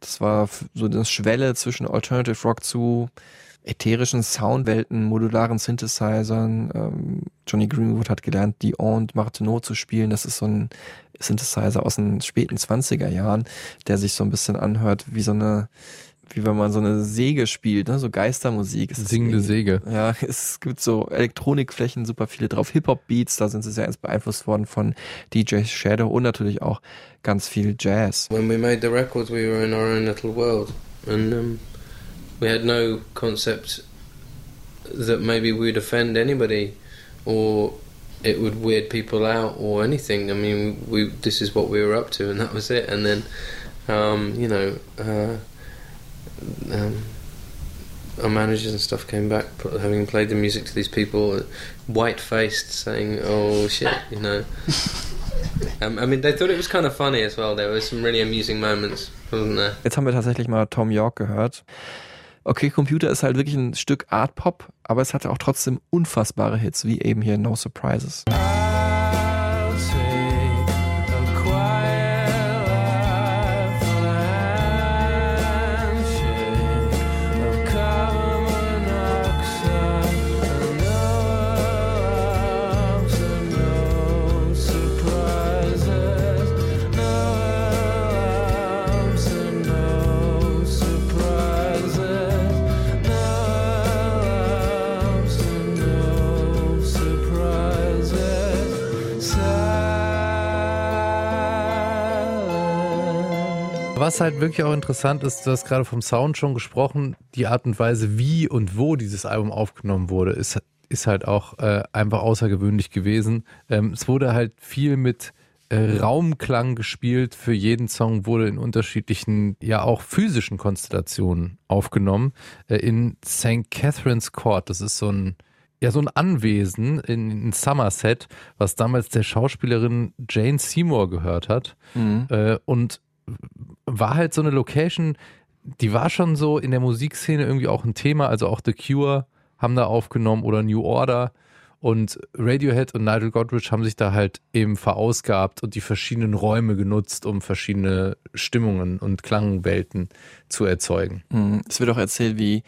das war so eine Schwelle zwischen Alternative Rock zu ätherischen Soundwelten, modularen Synthesizern. Ähm, Johnny Greenwood hat gelernt, Dion und Martineau zu spielen. Das ist so ein Synthesizer aus den späten 20er Jahren, der sich so ein bisschen anhört wie so eine wie wenn man so eine Säge spielt, ne? so Geistermusik. Es ist Singende Säge. Ja, es gibt so Elektronikflächen, super viele drauf. Hip-Hop-Beats, da sind sie sehr beeinflusst worden von DJ Shadow und natürlich auch ganz viel Jazz. When we made the records, we were in our own little world, and um, we had no concept that maybe we'd offend anybody, or it would weird people out, or anything. I mean, we this is what we were up to, and that was it. And then, um, you know, uh, um, our managers and stuff came back, having played the music to these people, white faced, saying, "Oh shit," you know. Um, I mean, they thought it was kind of funny as well. There were some really amusing moments, wasn't there? Jetzt haben wir tatsächlich mal Tom York gehört. Okay, Computer ist halt wirklich ein Stück Art Pop, aber es hatte auch trotzdem unfassbare Hits, wie eben hier No Surprises. Surprise. Was halt wirklich auch interessant ist, du hast gerade vom Sound schon gesprochen, die Art und Weise, wie und wo dieses Album aufgenommen wurde, ist, ist halt auch äh, einfach außergewöhnlich gewesen. Ähm, es wurde halt viel mit äh, Raumklang gespielt. Für jeden Song wurde in unterschiedlichen, ja auch physischen Konstellationen aufgenommen. Äh, in St. Catherine's Court, das ist so ein, ja, so ein Anwesen in, in Somerset, was damals der Schauspielerin Jane Seymour gehört hat. Mhm. Äh, und war halt so eine Location, die war schon so in der Musikszene irgendwie auch ein Thema. Also auch The Cure haben da aufgenommen oder New Order. Und Radiohead und Nigel Godrich haben sich da halt eben verausgabt und die verschiedenen Räume genutzt, um verschiedene Stimmungen und Klangwelten zu erzeugen. Mhm. Es wird auch erzählt, wie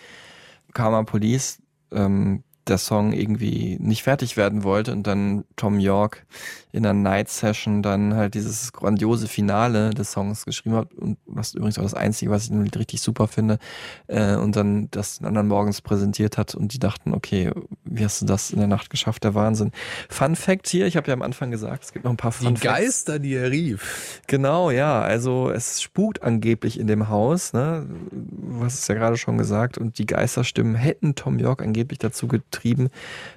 Karma Police ähm, der Song irgendwie nicht fertig werden wollte und dann Tom York in einer Night Session dann halt dieses grandiose Finale des Songs geschrieben hat und was übrigens auch das Einzige, was ich richtig super finde äh, und dann das den anderen morgens präsentiert hat und die dachten, okay, wie hast du das in der Nacht geschafft? Der Wahnsinn. Fun Fact hier, ich habe ja am Anfang gesagt, es gibt noch ein paar Fun Die Geister, die er rief. Genau, ja, also es spukt angeblich in dem Haus, ne? Was ist ja gerade schon gesagt und die Geisterstimmen hätten Tom York angeblich dazu getrieben,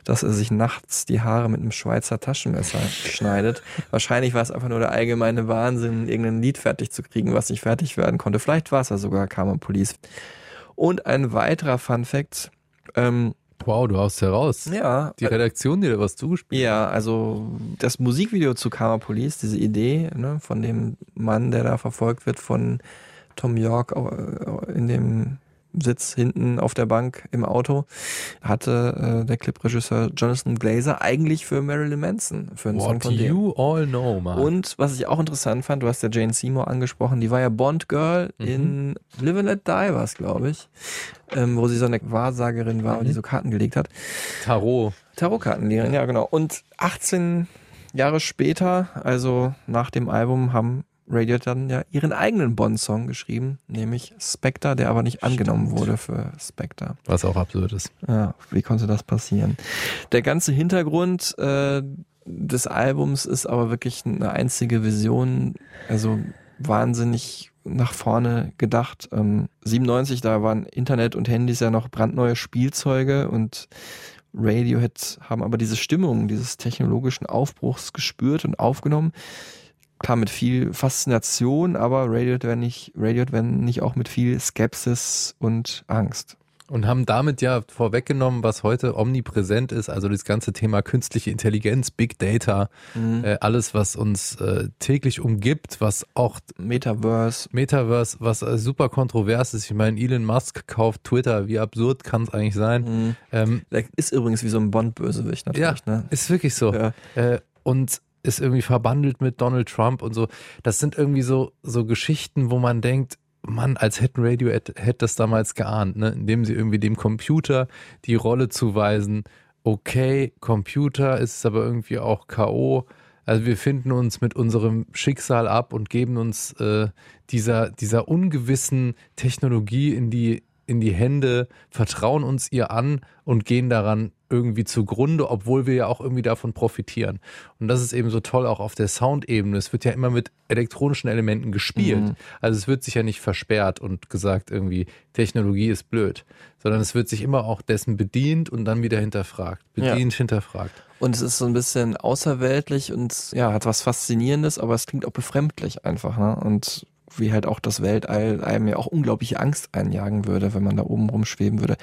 dass er sich nachts die Haare mit einem Schweizer Taschenmesser schneidet. Wahrscheinlich war es einfach nur der allgemeine Wahnsinn, irgendein Lied fertig zu kriegen, was nicht fertig werden konnte. Vielleicht war es ja sogar Karma Police. Und ein weiterer Fun Fact. Ähm, wow, du haust heraus. Ja. Die Redaktion, die da was zugespielt Ja, also das Musikvideo zu Karma Police, diese Idee ne, von dem Mann, der da verfolgt wird von Tom York äh, in dem Sitz hinten auf der Bank im Auto, hatte äh, der Clipregisseur Jonathan Glazer eigentlich für Marilyn Manson, für einen Song What von dem. you all know, man. Und was ich auch interessant fand, du hast ja Jane Seymour angesprochen, die war ja Bond Girl Mhm. in Live and Let Die war's, glaube ich, ähm, wo sie so eine Wahrsagerin war und Mhm. die so Karten gelegt hat. Tarot. Tarotkartenlegerin, ja genau. Und 18 Jahre später, also nach dem Album, haben Radiohead dann ja ihren eigenen Bond-Song geschrieben, nämlich Spectre, der aber nicht angenommen wurde für Spectre. Was auch absurd ist. Ja, wie konnte das passieren? Der ganze Hintergrund äh, des Albums ist aber wirklich eine einzige Vision, also wahnsinnig nach vorne gedacht. Ähm, 97, da waren Internet und Handys ja noch brandneue Spielzeuge und Radiohead haben aber diese Stimmung dieses technologischen Aufbruchs gespürt und aufgenommen. Klar mit viel Faszination, aber Radiohead wenn nicht, Radiohead wenn nicht auch mit viel Skepsis und Angst. Und haben damit ja vorweggenommen, was heute omnipräsent ist, also das ganze Thema künstliche Intelligenz, Big Data, Mhm. äh, alles, was uns äh, täglich umgibt, was auch Metaverse, Metaverse, was äh, super kontrovers ist. Ich meine, Elon Musk kauft Twitter, wie absurd kann es eigentlich sein? Ähm, Der ist übrigens wie so ein Bond-Bösewicht natürlich. ja, ne? ist wirklich so. Ja. Äh, und ist irgendwie verbandelt mit Donald Trump und so. Das sind irgendwie so, so Geschichten, wo man denkt, Mann, als hätten Radiohead hätte das damals geahnt, ne? indem sie irgendwie dem Computer die Rolle zuweisen, okay, Computer ist aber irgendwie auch K.O., also wir finden uns mit unserem Schicksal ab und geben uns äh, dieser, dieser ungewissen Technologie in die, in die Hände, vertrauen uns ihr an und gehen daran irgendwie zugrunde, obwohl wir ja auch irgendwie davon profitieren. Und das ist eben so toll auch auf der Soundebene. Es wird ja immer mit elektronischen Elementen gespielt. Mhm. Also es wird sich ja nicht versperrt und gesagt irgendwie, Technologie ist blöd, sondern es wird sich immer auch dessen bedient und dann wieder hinterfragt. Bedient, Ja. hinterfragt. Und es ist so ein bisschen außerweltlich und ja, hat was Faszinierendes, aber es klingt auch befremdlich einfach, ne? Und wie halt auch das Weltall einem ja auch unglaubliche Angst einjagen würde, wenn man da oben rumschweben würde.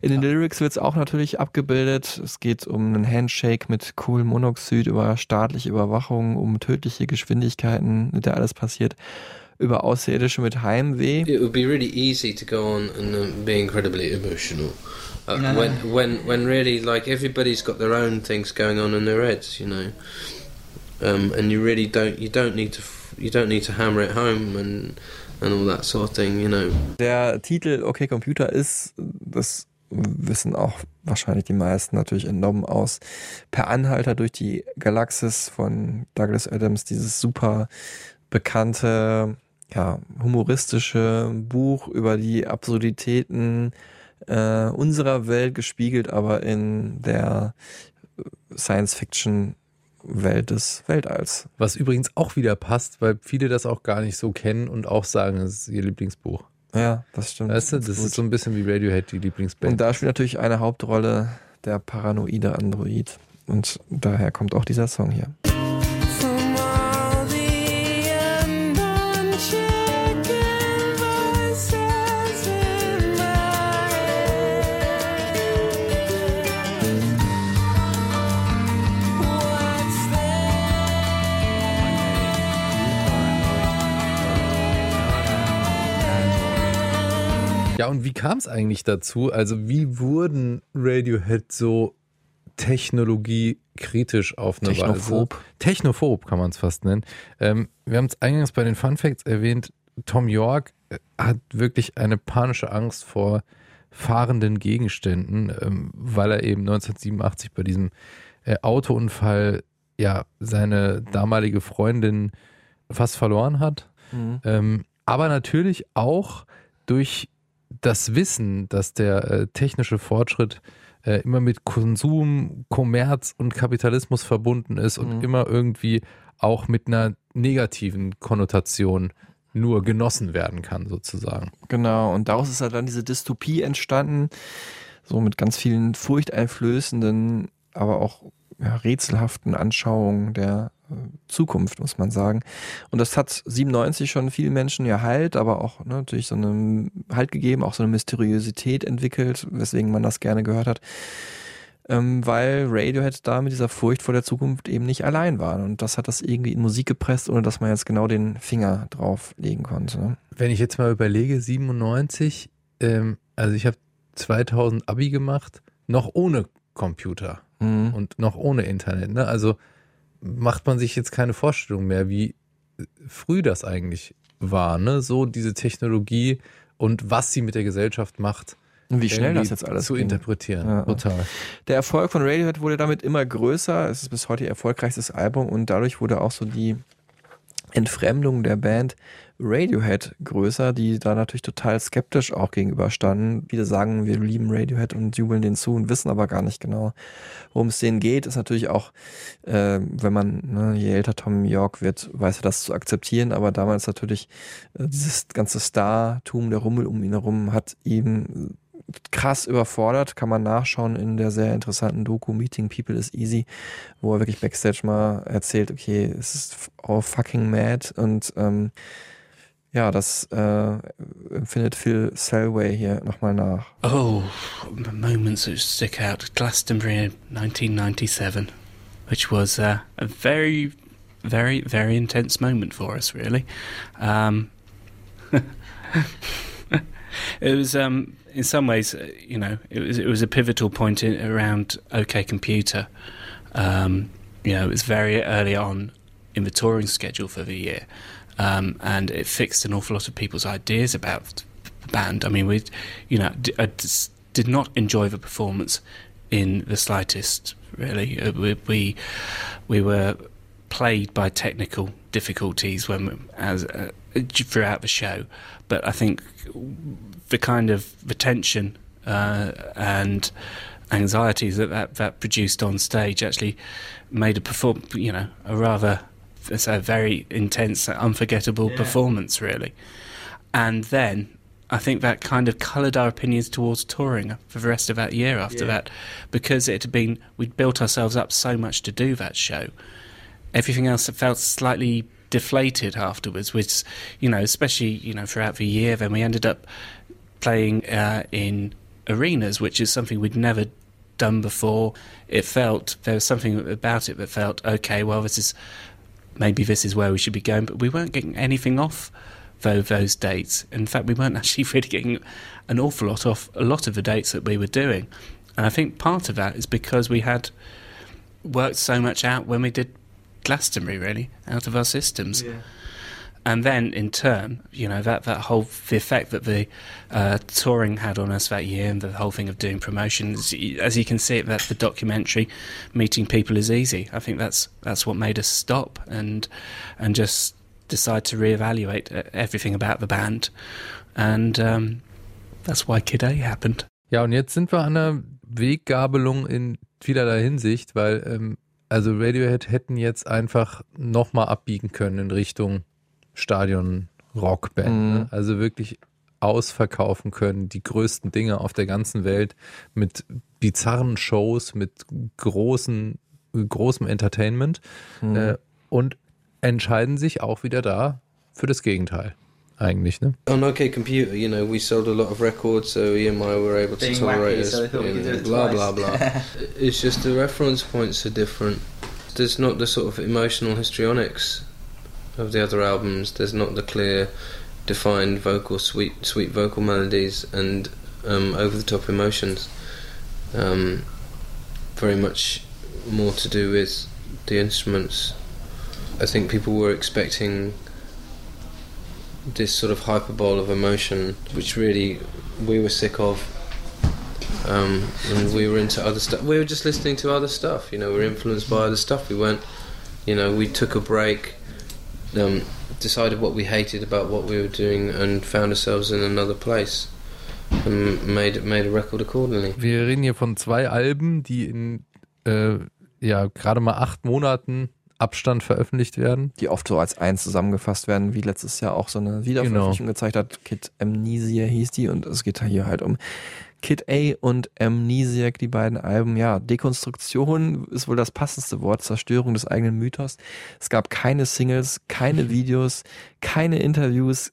In den Lyrics wird es auch natürlich abgebildet. Es geht um einen Handshake mit Kohlenmonoxid, über staatliche Überwachung, um tödliche Geschwindigkeiten, mit der alles passiert, über Außerirdische mit Heimweh. It would be really easy to go on and um, be incredibly emotional. Uh, No. when, when, when really, like, everybody's got their own things going on in their heads, you know. Um, and you really don't, you don't need to, you don't need to hammer it home and, and all that sort of thing, you know. Der Titel Okay Computer ist, das wissen auch wahrscheinlich die meisten natürlich entnommen aus Per Anhalter durch die Galaxis von Douglas Adams, dieses super bekannte, ja, humoristische Buch über die Absurditäten äh, unserer Welt gespiegelt, aber in der Science Fiction Welt des Weltalls. Was übrigens auch wieder passt, weil viele das auch gar nicht so kennen und auch sagen, es ist ihr Lieblingsbuch. Ja, das stimmt. Weißt du, das Gut. ist so ein bisschen wie Radiohead, die Lieblingsband. Und da spielt natürlich eine Hauptrolle der paranoide Android. Und daher kommt auch dieser Song hier. Ja, und wie kam es eigentlich dazu? Also, wie wurden Radiohead so technologiekritisch auf eine Technophob. Weise? Technophob kann man es fast nennen. Ähm, wir haben es eingangs bei den Fun Facts erwähnt. Tom York äh, hat wirklich eine panische Angst vor fahrenden Gegenständen, ähm, weil er eben 1987 bei diesem äh, Autounfall ja seine damalige Freundin fast verloren hat. Mhm. Ähm, aber natürlich auch durch das Wissen, dass der äh, technische Fortschritt äh, immer mit Konsum, Kommerz und Kapitalismus verbunden ist und Mhm. immer irgendwie auch mit einer negativen Konnotation nur genossen werden kann, sozusagen. Genau, und daraus ist halt dann diese Dystopie entstanden, so mit ganz vielen furchteinflößenden, aber auch ja, rätselhaften Anschauungen der äh, Zukunft, muss man sagen. Und das hat 97 schon vielen Menschen ja Halt, aber auch ne, natürlich so einen Halt gegeben, auch so eine Mysteriosität entwickelt, weswegen man das gerne gehört hat. Ähm, weil Radiohead da mit dieser Furcht vor der Zukunft eben nicht allein war. Und das hat das irgendwie in Musik gepresst, ohne dass man jetzt genau den Finger drauf legen konnte. Ne? Wenn ich jetzt mal überlege, 97, ähm, also ich habe 2000 Abi gemacht, noch ohne Computer Mhm. und noch ohne Internet. Ne? Also macht man sich jetzt keine Vorstellung mehr, wie früh das eigentlich war, ne? So diese Technologie und was sie mit der Gesellschaft macht. Und wie schnell das jetzt alles zu ging. interpretieren. Ja. Total. Der Erfolg von Radiohead wurde damit immer größer. Es ist bis heute ihr erfolgreichstes Album und dadurch wurde auch so die Entfremdung der Band Radiohead größer, die da natürlich total skeptisch auch gegenüberstanden. Viele sagen, wir lieben Radiohead und jubeln denen zu und wissen aber gar nicht genau, worum es denen geht. Ist natürlich auch, äh, wenn man, ne, je älter Tom York wird, weiß er das zu akzeptieren, aber damals natürlich äh, dieses ganze Startum, der Rummel um ihn herum hat ihn krass überfordert, kann man nachschauen in der sehr interessanten Doku Meeting People is Easy, wo er wirklich Backstage mal erzählt, okay, es ist all fucking mad und ähm, ja, das äh, empfindet Phil Selway hier nochmal nach. Oh, moments that stick out. Glastonbury in 1997, which was uh, a very, very, very intense moment for us, really. Um, it was, um, in some ways, uh, you know, it was it was a pivotal point in, around OK Computer. Um, you know, it was very early on in the touring schedule for the year. Um, and it fixed an awful lot of people's ideas about the band. I mean, we, you know, d- I just did not enjoy the performance in the slightest. Really, Uh, we we, we were plagued by technical difficulties when as uh, throughout the show. But I think the kind of the tension uh, and anxieties that, that that produced on stage actually made a perform you know a rather it's a very intense unforgettable performance really. And then I think that kind of coloured our opinions towards touring for the rest of that year after Yeah. that because it had been we'd built ourselves up so much to do that show. Everything else felt slightly deflated afterwards which you know especially you know throughout the year then we ended up playing uh, in arenas which is something we'd never done before. It felt there was something about it that felt okay well this is maybe this is where we should be going but we weren't getting anything off tho- those dates. In fact we weren't actually really getting an awful lot off a lot of the dates that we were doing. And i think part of that is because we had worked so much out when we did Glastonbury, really, out of our systems. And then, in turn, you know that that whole the effect that the uh, touring had on us that year, and the whole thing of doing promotions, as you can see, that the documentary, meeting people is easy. I think that's that's what made us stop and and just decide to reevaluate uh, everything about the band, and um, that's why Kid A happened. Ja, und jetzt sind wir an einer Weggabelung in vielerlei Hinsicht, weil ähm, also Radiohead hätten jetzt einfach nochmal abbiegen können in Richtung Stadion Rockband. Mhm. Ne? Also wirklich ausverkaufen können, die größten Dinge auf der ganzen Welt mit bizarren Shows, mit großen, großem Entertainment Mhm. äh, und entscheiden sich auch wieder da für das Gegenteil. Eigentlich, ne? On OK Computer, you know, we sold a lot of records, so Ian and I were able to Being tolerate wacky, us. so you know, blah blah blah. it's just the reference points are different. There's not the sort of emotional histrionics of the other albums. There's not the clear, defined vocal, sweet, sweet vocal melodies and um, over-the-top emotions. Um, very much more to do with the instruments. I think people were expecting this sort of hyperbole of emotion, which really we were sick of. Um, and we were into other stuff. We were just listening to other stuff. You know, we were influenced by other stuff. We weren't, you know, we took a break, um, decided what we hated about what we were doing, and found ourselves in another place, and made made a record accordingly. Wir reden hier von zwei Alben, die in äh, ja gerade mal acht Monaten Abstand veröffentlicht werden. Die oft so als eins zusammengefasst werden, wie letztes Jahr auch so eine Wiederveröffentlichung gezeigt hat. Kid Amnesia hieß die und es geht hier halt um Kid A und Amnesiac, die beiden Alben. Ja, Dekonstruktion ist wohl das passendste Wort, Zerstörung des eigenen Mythos. Es gab keine Singles, keine Videos, keine Interviews.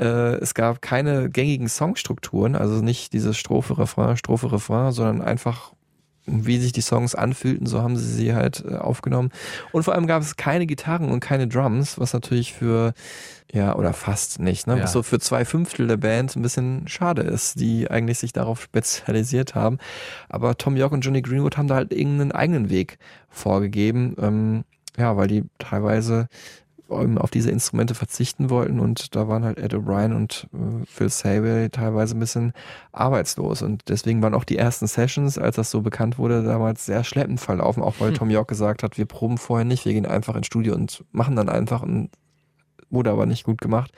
Äh, es gab keine gängigen Songstrukturen, also nicht diese Strophe, Refrain, Strophe, Refrain, sondern einfach wie sich die Songs anfühlten, so haben sie sie halt äh, aufgenommen. Und vor allem gab es keine Gitarren und keine Drums, was natürlich für, ja, oder fast nicht, ne? Ja. Was so für zwei Fünftel der Band ein bisschen schade ist, die eigentlich sich darauf spezialisiert haben. Aber Tom York und Johnny Greenwood haben da halt irgendeinen eigenen Weg vorgegeben, ähm, ja, weil die teilweise auf diese Instrumente verzichten wollten. Und da waren halt Ed O'Brien und äh, Phil Sable teilweise ein bisschen arbeitslos. Und deswegen waren auch die ersten Sessions, als das so bekannt wurde, damals sehr schleppend verlaufen, auch weil Hm. Tom York gesagt hat, wir proben vorher nicht, wir gehen einfach ins Studio und machen dann einfach und wurde aber nicht gut gemacht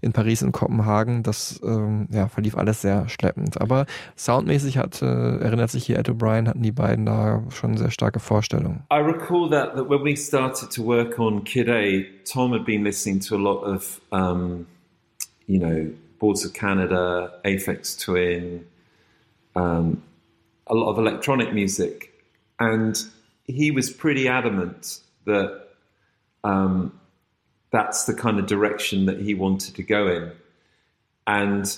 in Paris und Kopenhagen. Das ähm, ja, verlief alles sehr schleppend. Aber soundmäßig hat, äh, erinnert sich hier Ed O'Brien, hatten die beiden da schon sehr starke Vorstellungen. I recall that, that when we started to work on Kid A, Tom had been listening to a lot of, um, you know, Boards of Canada, Aphex Twin, um, a lot of electronic music. And he was pretty adamant that um, that's the kind of direction that he wanted to go in. And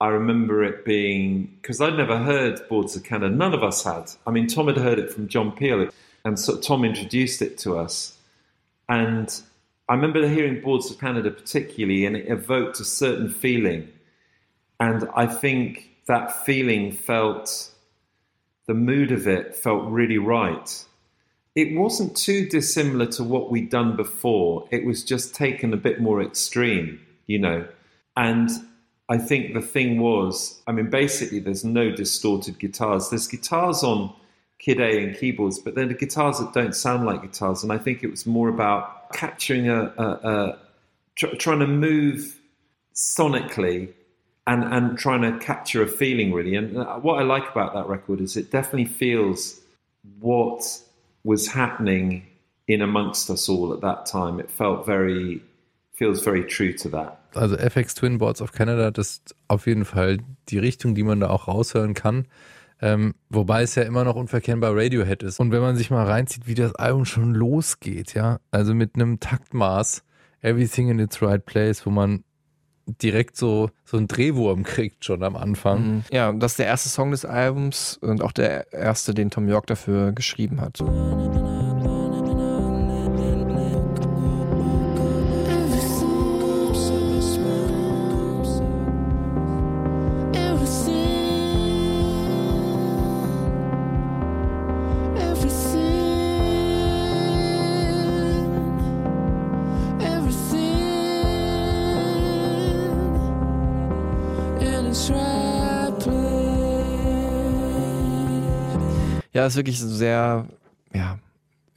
I remember it being because I'd never heard Boards of Canada. None of us had. I mean, Tom had heard it from John Peel, and so Tom introduced it to us. And I remember hearing Boards of Canada particularly, and it evoked a certain feeling. And I think that feeling felt, the mood of it felt really right. It wasn't too dissimilar to what we'd done before. It was just taken a bit more extreme, you know. And I think the thing was, I mean, basically, there's no distorted guitars. There's guitars on Kid A and keyboards, but then the guitars that don't sound like guitars. And I think it was more about capturing a, a, a tr- trying to move sonically and, and trying to capture a feeling, really. And uh, what I like about that record is it definitely feels what was happening in amongst us all at that time. It felt very, feels very true to that. Also FX Twin Boards of Canada, das ist auf jeden Fall die Richtung, die man da auch raushören kann. Ähm, wobei es ja immer noch unverkennbar Radiohead ist. Und wenn man sich mal reinzieht, wie das Album schon losgeht, ja, also mit einem Taktmaß, Everything in its right place, wo man direkt so, so einen Drehwurm kriegt schon am Anfang. Mhm. Ja, das ist der erste Song des Albums und auch der erste, den Tom York dafür geschrieben hat. Ja, ist wirklich eine sehr, ja,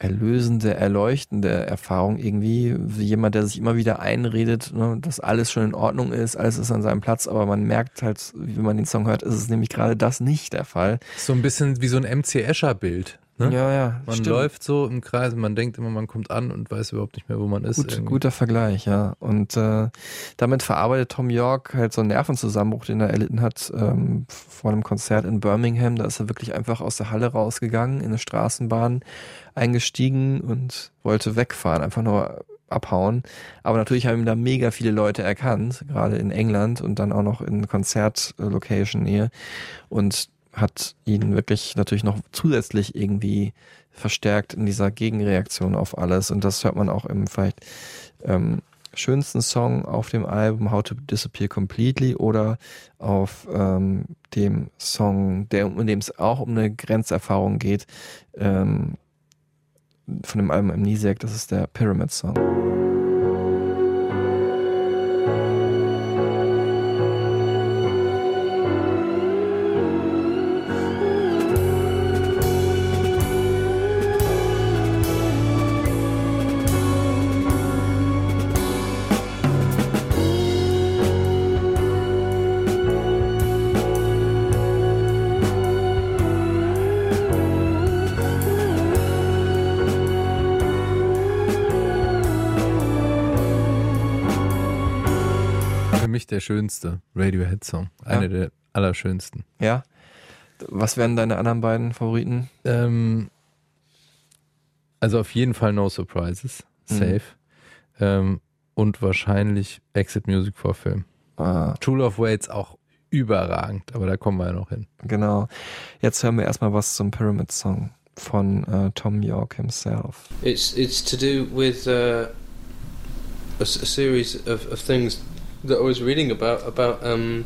erlösende, erleuchtende Erfahrung irgendwie. Wie jemand, der sich immer wieder einredet, ne, dass alles schon in Ordnung ist, alles ist an seinem Platz, aber man merkt halt, wenn man den Song hört, ist es nämlich gerade das nicht der Fall. So ein bisschen wie so ein MC Escher-Bild. Ne? Ja, ja, Man stimmt. läuft so im Kreis, man denkt immer, man kommt an und weiß überhaupt nicht mehr, wo man ist. Gut, irgendwie. guter Vergleich, ja. Und äh, damit verarbeitet Tom York halt so einen Nervenzusammenbruch, den er erlitten hat ähm, vor einem Konzert in Birmingham. Da ist er wirklich einfach aus der Halle rausgegangen, in eine Straßenbahn eingestiegen und wollte wegfahren, einfach nur abhauen. Aber natürlich haben ihm da mega viele Leute erkannt, gerade in England und dann auch noch in Konzertlocation-Nähe und hat ihn wirklich natürlich noch zusätzlich irgendwie verstärkt in dieser Gegenreaktion auf alles. Und das hört man auch im vielleicht ähm, schönsten Song auf dem Album How to Disappear Completely oder auf ähm, dem Song, der, in dem es auch um eine Grenzerfahrung geht, ähm, von dem Album Amnesiac, das ist der Pyramid Song. Schönste Radiohead-Song. Einer Ja. der allerschönsten. Ja. Was wären deine anderen beiden Favoriten? Ähm, also auf jeden Fall No Surprises. Mhm. Safe. Ähm, und wahrscheinlich Exit Music for Film. Ah. True Love Waits auch überragend, aber da kommen wir ja noch hin. Genau. Jetzt hören wir erstmal was zum Pyramid Song von äh, Tom York himself. It's it's to do with uh, a, a series of, of things that I was reading about about um,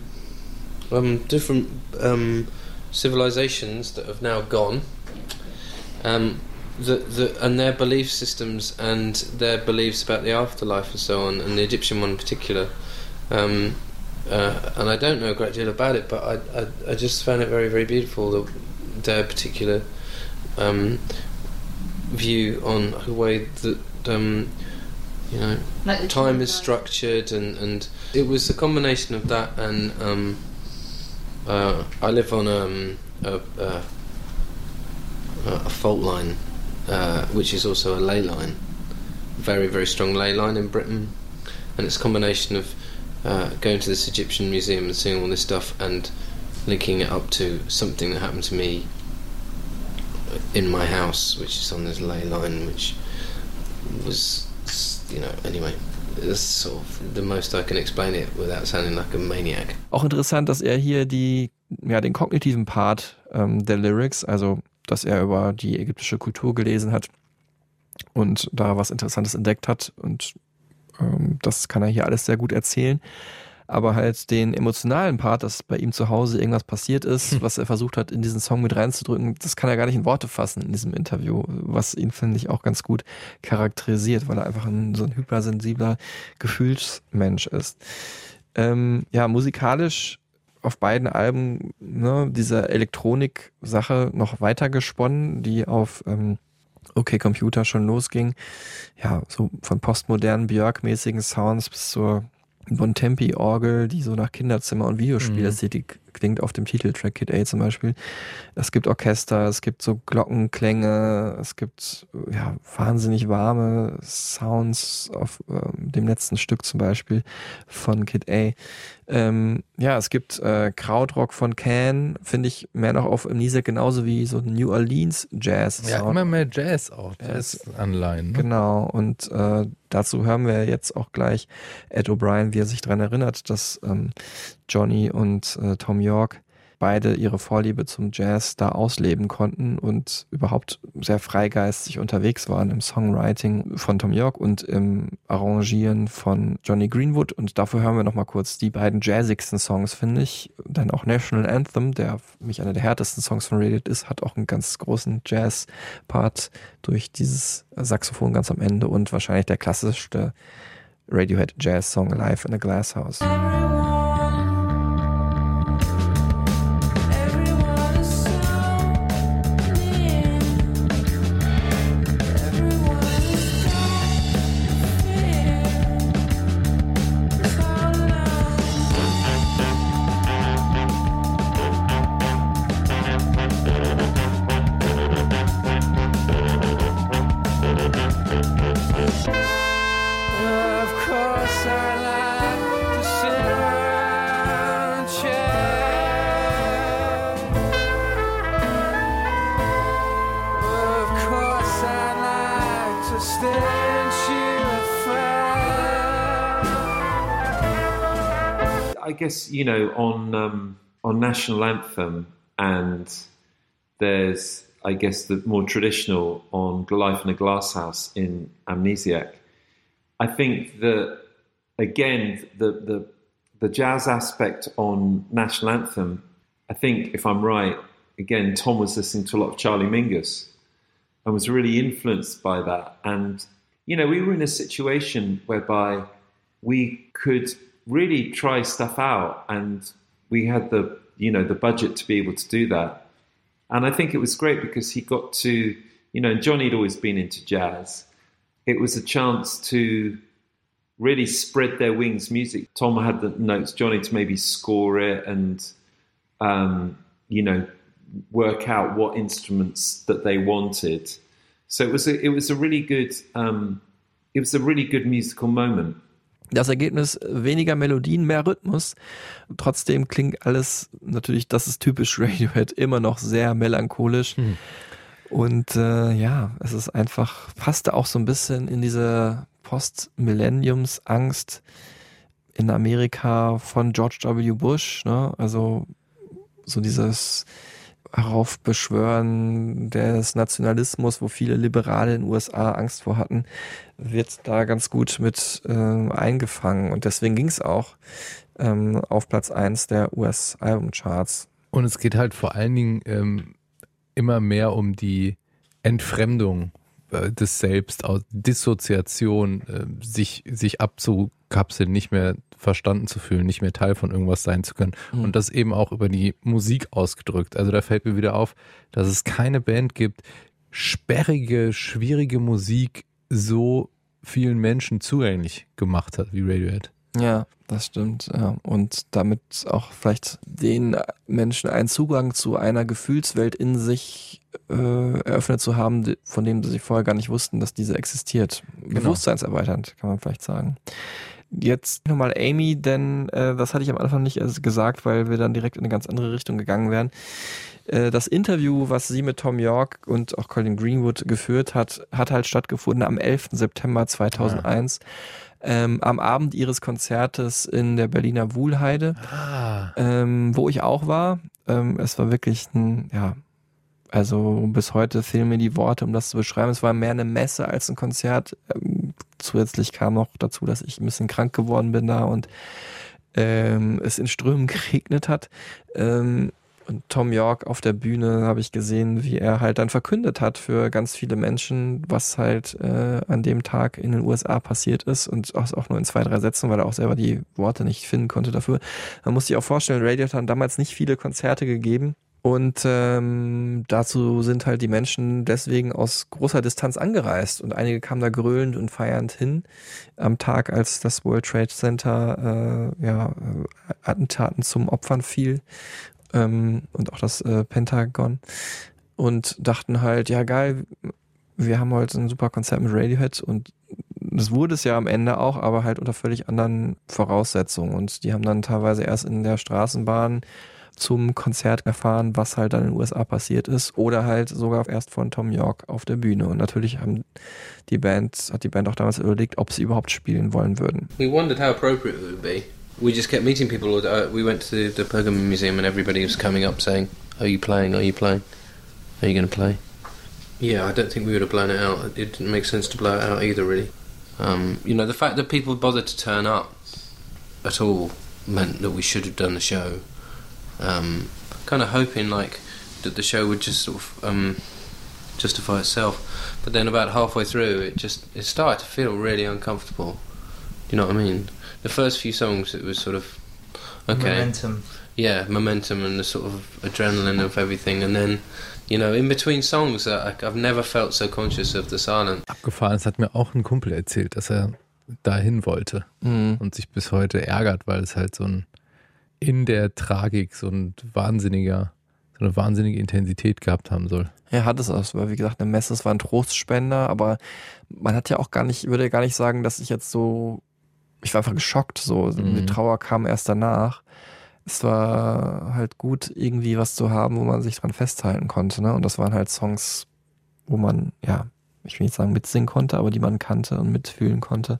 um, different um, civilizations that have now gone, um, the, the, and their belief systems and their beliefs about the afterlife and so on, and the Egyptian one in particular. Um, uh, and I don't know a great deal about it, but I, I, I just found it very, very beautiful, the, their particular um, view on the way that um, you know Like time is structured, and, and it was a combination of that and um, uh, I live on um, a, a, a fault line, uh, which is also a ley line, very very strong ley line in Britain, and it's a combination of uh, going to this Egyptian museum and seeing all this stuff and linking it up to something that happened to me in my house, which is on this ley line, which was, you know, anyway. Auch interessant, dass er hier die, ja, den kognitiven Part ähm, der Lyrics, also dass er über die ägyptische Kultur gelesen hat und da was Interessantes entdeckt hat und ähm, das kann er hier alles sehr gut erzählen. Aber halt den emotionalen Part, dass bei ihm zu Hause irgendwas passiert ist, was er versucht hat, in diesen Song mit reinzudrücken, das kann er gar nicht in Worte fassen in diesem Interview, was ihn, finde ich, auch ganz gut charakterisiert, weil er einfach ein, so ein hypersensibler Gefühlsmensch ist. Ähm, ja, musikalisch auf beiden Alben ne, diese Elektronik-Sache noch weiter gesponnen, die auf ähm, OK Computer schon losging. Ja, so von postmodernen Björk-mäßigen Sounds bis zur Bontempi-Orgel, die so nach Kinderzimmer- und Videospielästhetik klingt, auf dem Titeltrack Kid A zum Beispiel. Es gibt Orchester, es gibt so Glockenklänge, es gibt ja wahnsinnig warme Sounds auf ähm, dem letzten Stück zum Beispiel von Kid A. Ähm, ja, es gibt äh, Krautrock von Can, finde ich mehr noch auf Amnesia genauso wie so New Orleans Jazz. Ja, immer mehr Jazz auch, Jazz-Anleihen. Ne? Genau, und äh, dazu hören wir jetzt auch gleich Ed O'Brien, wie er sich daran erinnert, dass ähm, Johnny und äh, Tom York beide ihre Vorliebe zum Jazz da ausleben konnten und überhaupt sehr freigeistig unterwegs waren im Songwriting von Tom York und im Arrangieren von Johnny Greenwood. Und dafür hören wir nochmal kurz die beiden jazzigsten Songs, finde ich. Dann auch National Anthem, der für mich einer der härtesten Songs von Radiohead ist, hat auch einen ganz großen Jazz-Part durch dieses Saxophon ganz am Ende und wahrscheinlich der klassischste Radiohead Jazz-Song Live in a Glass guess you know on um, on national anthem and there's I guess the more traditional on Life in a Glass House in Amnesiac. I think that again the the the jazz aspect on national anthem. I think if I'm right, again Tom was listening to a lot of Charlie Mingus and was really influenced by that. And you know we were in a situation whereby we could really try stuff out and we had the you know the budget to be able to do that. And i think it was great because he got to you know johnny had always been into jazz. It was a chance to really spread their wings music. Tom had the notes johnny to maybe score it and um, you know work out what instruments that they wanted. So it was a, it was a really good um, it was a really good musical moment Das Ergebnis weniger Melodien, mehr Rhythmus. Trotzdem klingt alles natürlich, das ist typisch Radiohead, immer noch sehr melancholisch. Hm. Und äh, ja, es ist einfach, passte auch so ein bisschen in diese Post-Millenniums-Angst in Amerika von George W. Bush. Ne? Also so dieses Heraufbeschwören des Nationalismus, wo viele Liberale in den USA Angst vor hatten, wird da ganz gut mit äh, eingefangen. Und deswegen ging es auch ähm, auf Platz eins der US-Albumcharts. Und es geht halt vor allen Dingen ähm, immer mehr um die Entfremdung äh, des Selbst, Dissoziation, äh, sich, sich abzukapseln, nicht mehr verstanden zu fühlen, nicht mehr Teil von irgendwas sein zu können. Mhm. Und das eben auch über die Musik ausgedrückt. Also da fällt mir wieder auf, dass es keine Band gibt, sperrige, schwierige Musik so vielen Menschen zugänglich gemacht hat wie Radiohead. Ja, das stimmt. Ja. Und damit auch vielleicht den Menschen einen Zugang zu einer Gefühlswelt in sich äh, eröffnet zu haben, von dem sie vorher gar nicht wussten, dass diese existiert. Genau. Bewusstseinserweiternd, kann man vielleicht sagen. Jetzt nochmal Amy, denn äh, das hatte ich am Anfang nicht gesagt, weil wir dann direkt in eine ganz andere Richtung gegangen wären. Äh, das Interview, was sie mit Tom York und auch Colin Greenwood geführt hat, hat halt stattgefunden am 11. September 2001. Ah. Ähm, am Abend ihres Konzertes in der Berliner Wuhlheide, ah. ähm, wo ich auch war. Ähm, es war wirklich ein, ja, also bis heute fehlen mir die Worte, um das zu beschreiben. Es war mehr eine Messe als ein Konzert. Ähm, zusätzlich kam noch dazu, dass ich ein bisschen krank geworden bin da und ähm, es in Strömen geregnet hat. Und Tom York auf der Bühne habe ich gesehen, wie er halt dann verkündet hat für ganz viele Menschen, was halt äh, an dem Tag in den USA passiert ist und auch nur in zwei, drei Sätzen, weil er auch selber die Worte nicht finden konnte dafür. Man muss sich auch vorstellen, Radio hat damals nicht viele Konzerte gegeben. Und ähm, dazu sind halt die Menschen deswegen aus großer Distanz angereist und einige kamen da grölend und feiernd hin am Tag, als das World Trade Center äh, ja, Attentaten zum Opfern fiel ähm, und auch das äh, Pentagon. Und dachten halt, ja geil, wir haben heute ein super Konzert mit Radiohead und das wurde es ja am Ende auch, aber halt unter völlig anderen Voraussetzungen. Und die haben dann teilweise erst in der Straßenbahn zum Konzert erfahren, was halt dann in den USA passiert ist. Oder halt sogar erst von Tom York auf der Bühne. Und natürlich haben die Band, hat die Band auch damals überlegt, ob sie überhaupt spielen wollen würden. We wondered how appropriate it would be we just kept meeting people. Uh, we went to the Pergamon Museum, and everybody was coming up saying, "Are you playing? Are you playing? Are you going to play?" Yeah, I don't think we would have blown it out. It didn't make sense to blow it out either, really. Um, you know, the fact that people bothered to turn up at all meant that we should have done the show. Um, kind of hoping like that the show would just sort of um, justify itself. But then about halfway through, it just it started to feel really uncomfortable. Do you know what I mean? The first few songs, it was sort of okay, momentum. Yeah, momentum and the sort of adrenaline of everything, and then you know, in between songs, I, I've never felt so conscious of the silence. Abgefahren, das hat mir auch ein Kumpel erzählt, dass er dahin wollte mhm. und sich bis heute ärgert, weil es halt so ein in der Tragik so ein wahnsinniger, so eine wahnsinnige Intensität gehabt haben soll. Er hat es auch, es war wie gesagt eine Messe, es war ein Trostspender, aber man hat ja auch gar nicht, würde gar nicht sagen, dass ich jetzt so ich war einfach geschockt. So, mhm. die Trauer kam erst danach. Es war halt gut, irgendwie was zu haben, wo man sich dran festhalten konnte. Ne? Und das waren halt Songs, wo man, ja, ich will nicht sagen mitsingen konnte, aber die man kannte und mitfühlen konnte.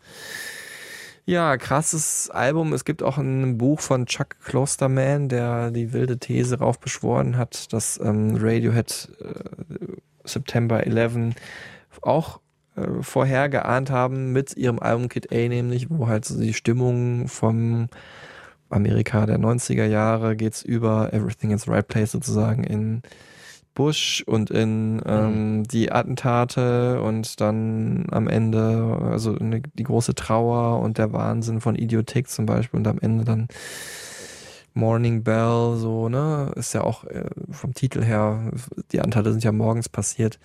Ja, krasses Album. Es gibt auch ein Buch von Chuck Klosterman, der die wilde These raufbeschworen hat, dass ähm, Radiohead äh, September 11 auch äh, vorher geahnt haben mit ihrem Album Kid A, nämlich, wo halt so die Stimmung vom Amerika der 90er Jahre geht's über Everything is the Right Place sozusagen in Bush und in ähm, die Attentate und dann am Ende, also eine, die große Trauer und der Wahnsinn von Idiothek zum Beispiel und am Ende dann Morning Bell, so, ne, ist ja auch äh, vom Titel her, die Attentate sind ja morgens passiert,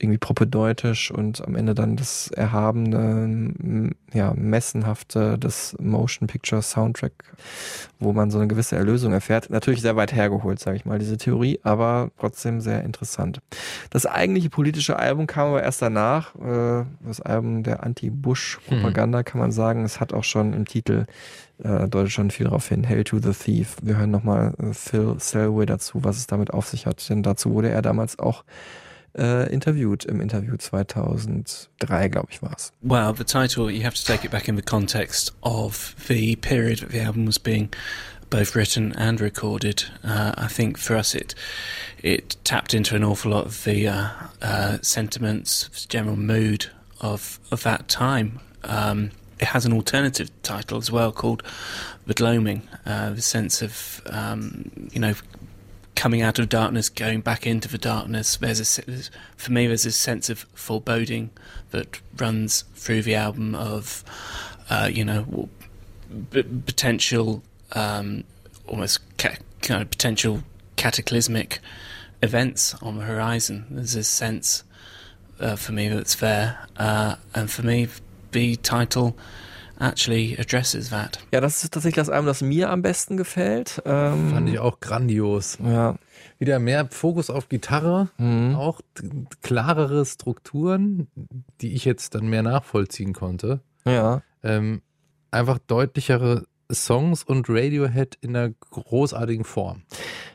irgendwie propedeutisch und am Ende dann das erhabene, ja, messenhafte des Motion Picture Soundtrack, wo man so eine gewisse Erlösung erfährt. Natürlich sehr weit hergeholt, sage ich mal, diese Theorie, aber trotzdem sehr interessant. Das eigentliche politische Album kam aber erst danach, äh, das Album der Anti-Bush-Propaganda, kann man sagen. Es hat auch schon im Titel äh, deutet schon viel darauf hin. Hail to the Thief. Wir hören nochmal äh, Phil Selway dazu, was es damit auf sich hat. Denn dazu wurde er damals auch äh, interviewt im Interview 2003, glaube ich, war es. Well, the title, you have to take it back in the context of the period that the album was being both written and recorded. Uh, I think for us, it it tapped into an awful lot of the uh, uh, sentiments, general mood of of that time. Um, it has an alternative title as well called "The Gloaming," uh, the sense of um, you know coming out of darkness, going back into the darkness. There's a for me, there's a sense of foreboding that runs through the album of, uh, you know, b- potential, um, almost ca- kind of potential cataclysmic events on the horizon. There's a sense uh, for me that's there, uh, and for me, the title actually addresses that. Ja, das ist tatsächlich das Album, das mir am besten gefällt. Ähm, Fand ich auch grandios. Ja. Wieder mehr Fokus auf Gitarre, auch t- klarere Strukturen, die ich jetzt dann mehr nachvollziehen konnte. Ja. Ähm, einfach deutlichere Songs und Radiohead in einer großartigen Form.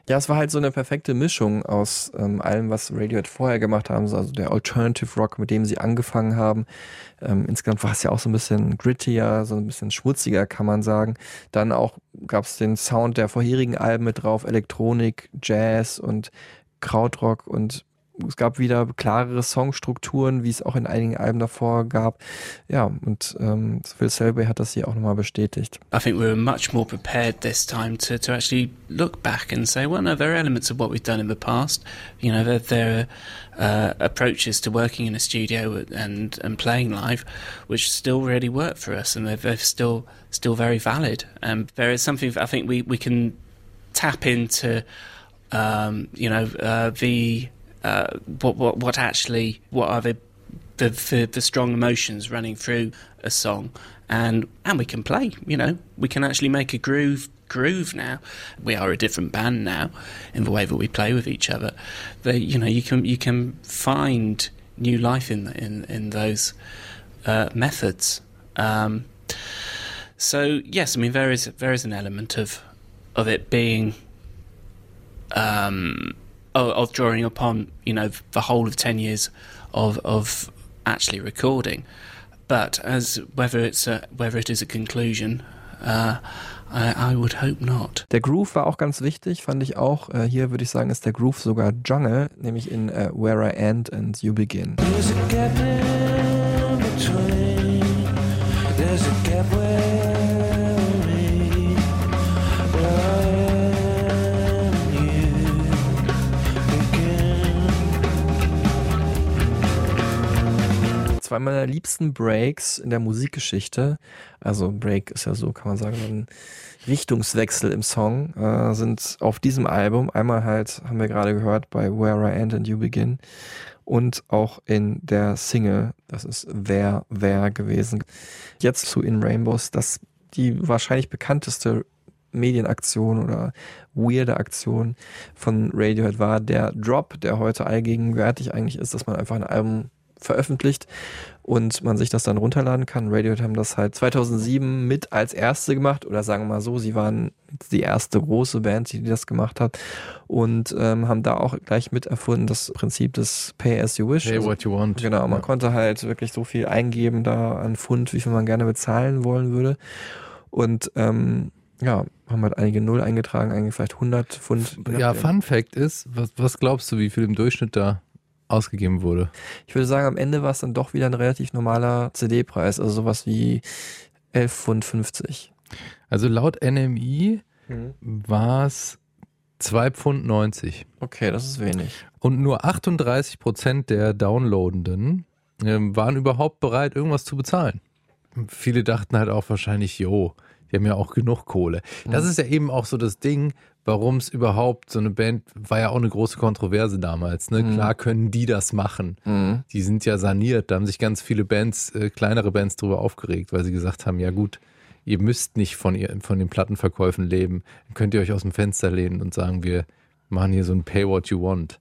Ja, es war halt so eine perfekte Mischung aus ähm, allem, was Radiohead vorher gemacht haben, also der Alternative Rock, mit dem sie angefangen haben. Ähm, insgesamt war es ja auch so ein bisschen grittier, so ein bisschen schmutziger, kann man sagen. Dann auch gab es den Sound der vorherigen Alben mit drauf, Elektronik, Jazz und Krautrock und es gab wieder klarere Songstrukturen, wie es auch in einigen Alben davor gab. Ja, und ähm, Phil Selby hat das hier auch nochmal bestätigt. I think we were much more prepared this time to, to actually look back and say, well, no, there are elements of what we've done in the past. You know, there, there are uh, approaches to working in a studio and, and playing live which still really work for us and they're, they're still still very valid. And there is something I think we, we can tap into, um, you know, uh, the uh, what what what actually what are the the, the the strong emotions running through a song, and and we can play. You know, we can actually make a groove groove now. We are a different band now in the way that we play with each other. You know, you can you can find new life in in in those uh, methods. Um, so yes, I mean there is there is an element of of it being um, of, of drawing upon you know the whole of ten years of of actually recording, but as whether it's a, whether it is a conclusion, uh, I, I would hope not. Der Groove war auch ganz wichtig, fand ich auch. Äh, hier würde ich sagen, ist der Groove sogar Jungle, nämlich in äh, Where I End and You Begin. There's a gap in between. Zwei meiner liebsten Breaks in der Musikgeschichte, also Break ist ja so, kann man sagen, ein Richtungswechsel im Song, äh, sind auf diesem Album. Einmal halt, haben wir gerade gehört, bei Where I End and You Begin und auch in der Single, das ist Wer, Wer gewesen. Jetzt zu In Rainbows, das die wahrscheinlich bekannteste Medienaktion oder weirde Aktion von Radiohead war der Drop, der heute allgegenwärtig eigentlich ist, dass man einfach ein Album veröffentlicht und man sich das dann runterladen kann. Radiohead haben das halt 2007 mit als erste gemacht oder sagen wir mal so, sie waren die erste große Band, die das gemacht hat und ähm, haben da auch gleich mit erfunden das Prinzip des Pay as you wish. Pay what you want. Genau, man Ja. konnte halt wirklich so viel eingeben da an Pfund, wie viel man gerne bezahlen wollen würde und ähm, ja, haben halt einige Null eingetragen, eigentlich vielleicht 100 Pfund. Ja. Fun Fact ist, was, was glaubst du, wie viel im Durchschnitt da ausgegeben wurde? Ich würde sagen, am Ende war es dann doch wieder ein relativ normaler CD-Preis, also sowas wie 11 Pfund 50. Also laut NMI Mhm. war es 2 Pfund 90. Okay, das ist wenig. Und nur 38 Prozent der Downloadenden ähm, waren überhaupt bereit, irgendwas zu bezahlen. Viele dachten halt auch wahrscheinlich, jo, die haben ja auch genug Kohle. Das Mhm. ist ja eben auch so das Ding, warum es überhaupt so eine Band, war ja auch eine große Kontroverse damals. Ne? Mhm. Klar können die das machen. Mhm. Die sind ja saniert. Da haben sich ganz viele Bands, äh, kleinere Bands drüber aufgeregt, weil sie gesagt haben, ja gut, ihr müsst nicht von, ihr, von den Plattenverkäufen leben. Dann könnt ihr euch aus dem Fenster lehnen und sagen, wir machen hier so ein Pay What You Want.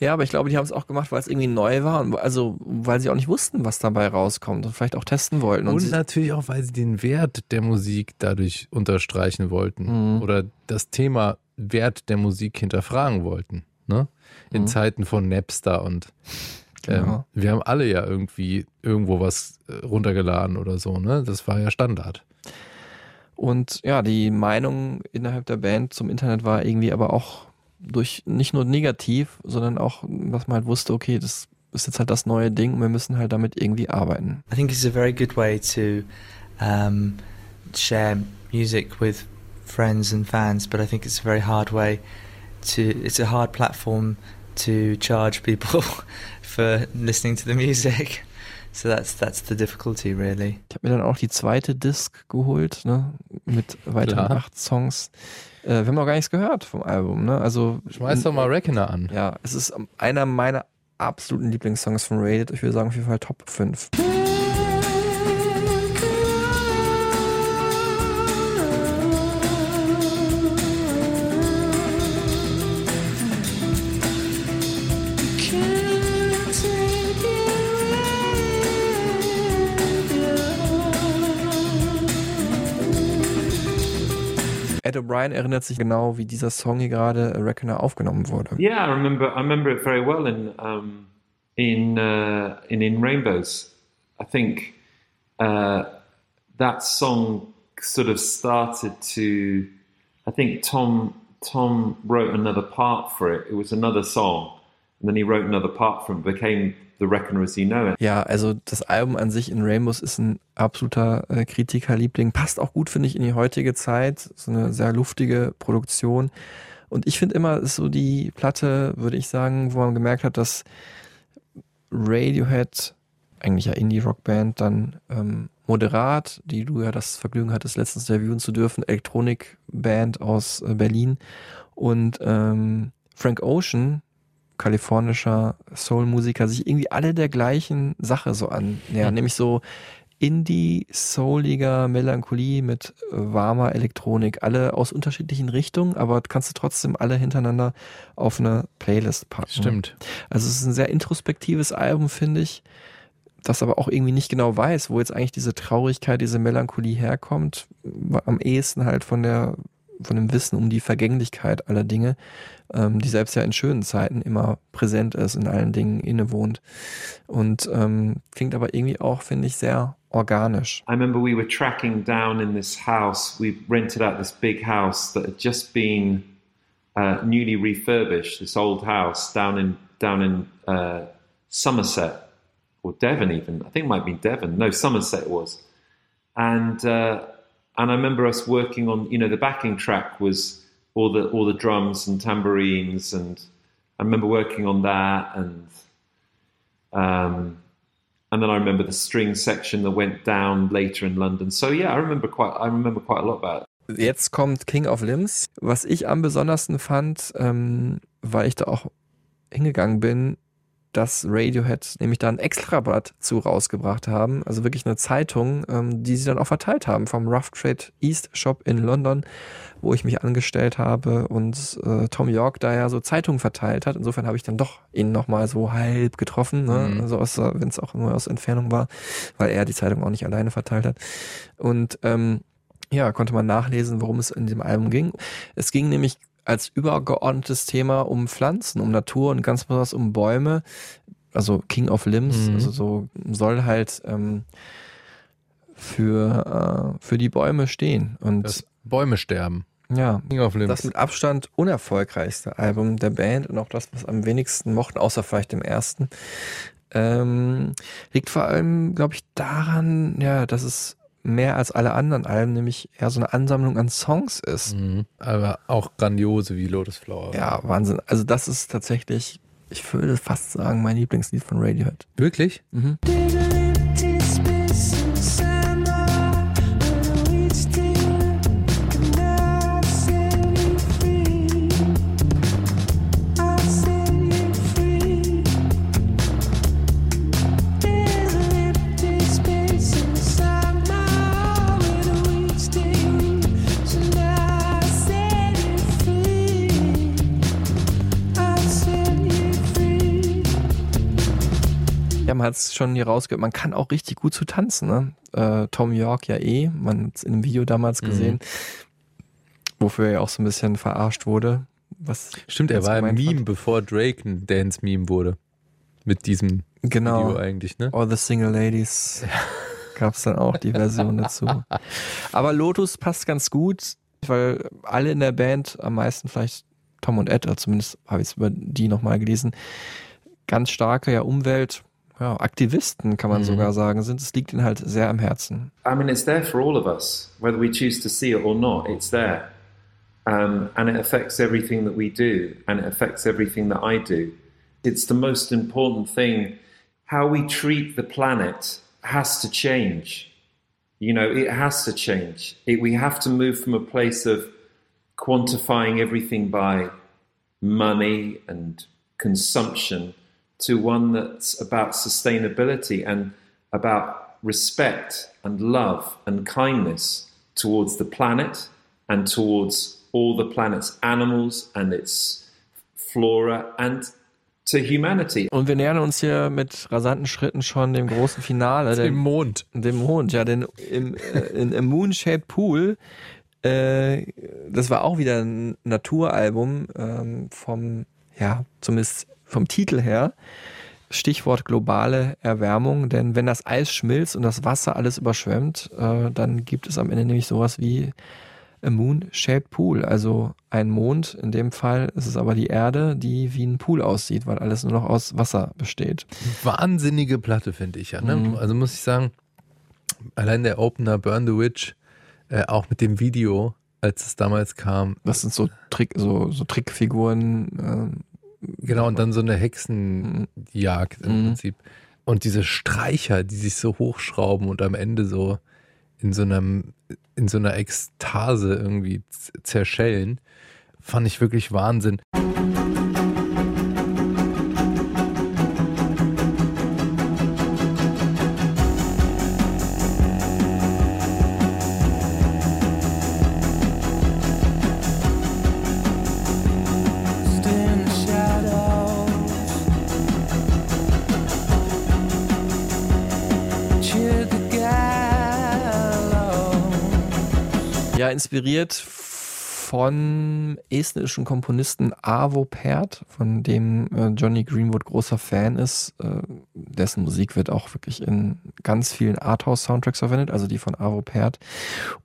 Ja, aber ich glaube, die haben es auch gemacht, weil es irgendwie neu war und also weil sie auch nicht wussten, was dabei rauskommt und vielleicht auch testen wollten. Und, sie, natürlich auch, weil sie den Wert der Musik dadurch unterstreichen wollten. Mhm. Oder das Thema Wert der Musik hinterfragen wollten. Ne? In Mhm. Zeiten von Napster und ähm, Genau. wir haben alle ja irgendwie irgendwo was äh, runtergeladen oder so. Ne? Das war ja Standard. Und ja, die Meinung innerhalb der Band zum Internet war irgendwie aber auch durch nicht nur negativ, sondern auch, dass man halt wusste, okay, das ist jetzt halt das neue Ding und wir müssen halt damit irgendwie arbeiten. I think it's a very good way to um, share music with friends and fans, but I think it's a very hard way to. It's a hard platform to charge people for listening to the music. So that's that's the difficulty, really. Ich habe mir dann auch die zweite Disc geholt, ne, mit weiteren Klar. acht Songs. Äh, wir haben noch gar nichts gehört vom Album, ne? Also Schmeiß doch mal Reckoner an. Ja, es ist einer meiner absoluten Lieblingssongs von Rated. Ich würde sagen auf jeden Fall Top 5. Ed O'Brien erinnert sich genau, wie dieser Song hier gerade äh, Reckoner aufgenommen wurde. Yeah, I remember. I remember it very well in um, in uh, in in Rainbows. I think uh, that song sort of started to. I think Tom Tom wrote another part for it. It was another song, and then he wrote another part from it. Became the Reckoner know it. Ja, also das Album an sich in Rainbows ist ein absoluter äh, Kritikerliebling. Passt auch gut, finde ich, in die heutige Zeit. So eine sehr luftige Produktion. Und ich finde immer, ist so die Platte, würde ich sagen, wo man gemerkt hat, dass Radiohead, eigentlich ja Indie-Rockband, dann ähm, moderat, die du ja das Vergnügen hattest, letztens interviewen zu dürfen, Elektronikband aus äh, Berlin und ähm, Frank Ocean, kalifornischer Soul-Musiker, sich irgendwie alle der gleichen Sache so annähern, Hm. nämlich so Indie, souliger Melancholie mit warmer Elektronik, alle aus unterschiedlichen Richtungen, aber kannst du trotzdem alle hintereinander auf eine Playlist packen. Stimmt. Also es ist ein sehr introspektives Album, finde ich, das aber auch irgendwie nicht genau weiß, wo jetzt eigentlich diese Traurigkeit, diese Melancholie herkommt. Am ehesten halt von der von dem Wissen um die Vergänglichkeit aller Dinge, ähm, die selbst ja in schönen Zeiten immer präsent ist, in allen Dingen innewohnt. Und ähm, klingt aber irgendwie auch, finde ich, sehr organisch. I remember we were tracking down in this house. We rented out this big house that had just been uh, newly refurbished. This old house down in down in uh, Somerset or Devon, even I think it might be Devon. No, Somerset was. And uh, and I remember us working on. You know, the backing track was all the all the drums and tambourines, and I remember working on that and. Um, and then I remember the string section that went down later in London. So yeah, I remember quite. I remember quite a lot about it. Jetzt kommt King of Limbs. Was ich am besondersten fand, ähm, weil ich da auch hingegangen bin, dass Radiohead nämlich da ein Extrablatt zu rausgebracht haben, also wirklich eine Zeitung, ähm, die sie dann auch verteilt haben vom Rough Trade East Shop in London, wo ich mich angestellt habe und äh, Tom York da ja so Zeitungen verteilt hat. Insofern habe ich dann doch ihn nochmal so halb getroffen, ne? Mhm. also aus, wenn es auch nur aus Entfernung war, weil er die Zeitung auch nicht alleine verteilt hat. Und ähm, ja, konnte man nachlesen, worum es in dem Album ging. Es ging nämlich als übergeordnetes Thema um Pflanzen, um Natur und ganz besonders um Bäume. Also King of Limbs, Mhm. also so soll halt ähm, für, äh, für die Bäume stehen. Und Das Bäume sterben. ja, King of Limbs. das mit Abstand unerfolgreichste Album der Band und auch das, was am wenigsten mochten, außer vielleicht dem ersten. Ähm, liegt vor allem, glaube ich, daran, ja, dass es mehr als alle anderen Alben, nämlich eher so eine Ansammlung an Songs ist. Mhm. Aber auch grandiose wie Lotus Flower. Ja, Wahnsinn. Also das ist tatsächlich, ich würde fast sagen, mein Lieblingslied von Radiohead. Wirklich? Mhm. Man hat es schon hier rausgehört, man kann auch richtig gut zu tanzen. Ne? Äh, Tom York ja eh, man hat es in dem Video damals Mhm. gesehen, wofür er ja auch so ein bisschen verarscht wurde. Was Stimmt, er war ein Meme, fand. bevor Drake ein Dance-Meme wurde. Mit diesem Genau. Video eigentlich, ne? All the Single Ladies gab es dann auch die Version dazu. Aber Lotus passt ganz gut, weil alle in der Band, am meisten vielleicht Tom und Ed, oder zumindest habe ich es über die nochmal gelesen, ganz starke ja, Umwelt, ja, Aktivisten kann man Mhm. sogar sagen, sind. Es liegt ihnen halt sehr am Herzen. I mean, it's there for all of us, whether we choose to see it or not. It's there, um, and it affects everything that we do, and it affects everything that I do. It's the most important thing. How we treat the planet has to change. You know, it has to change. It, we have to move from a place of quantifying everything by money and consumption to one that's about sustainability and about respect and love and kindness towards the planet and towards all the planet's animals and its flora and to humanity. Und wir nähern uns hier mit rasanten Schritten schon dem großen Finale. Dem Mond. Dem Mond, ja, denn im, äh, in, im Moon-Shaped Pool, äh, das war auch wieder ein Naturalbum ähm, vom, ja, zumindest vom Titel her. Stichwort globale Erwärmung, denn wenn das Eis schmilzt und das Wasser alles überschwemmt, äh, dann gibt es am Ende nämlich sowas wie a Moon-Shaped Pool, also ein Mond. In dem Fall ist es aber die Erde, die wie ein Pool aussieht, weil alles nur noch aus Wasser besteht. Wahnsinnige Platte, finde ich ja. Ne? Mhm. Also muss ich sagen, allein der Opener Burn the Witch, äh, auch mit dem Video, als es damals kam. Das sind so Trick, so, so Trickfiguren. ähm, Genau, und dann so eine Hexenjagd im Mhm. Prinzip. Und diese Streicher, die sich so hochschrauben und am Ende so in so einem, in so einer Ekstase irgendwie zerschellen, fand ich wirklich Wahnsinn. in inspiriert von estnischen Komponisten Avo Pärt, von dem äh, Johnny Greenwood großer Fan ist. Äh, dessen Musik wird auch wirklich in ganz vielen Arthouse-Soundtracks verwendet, also die von Avo Pärt.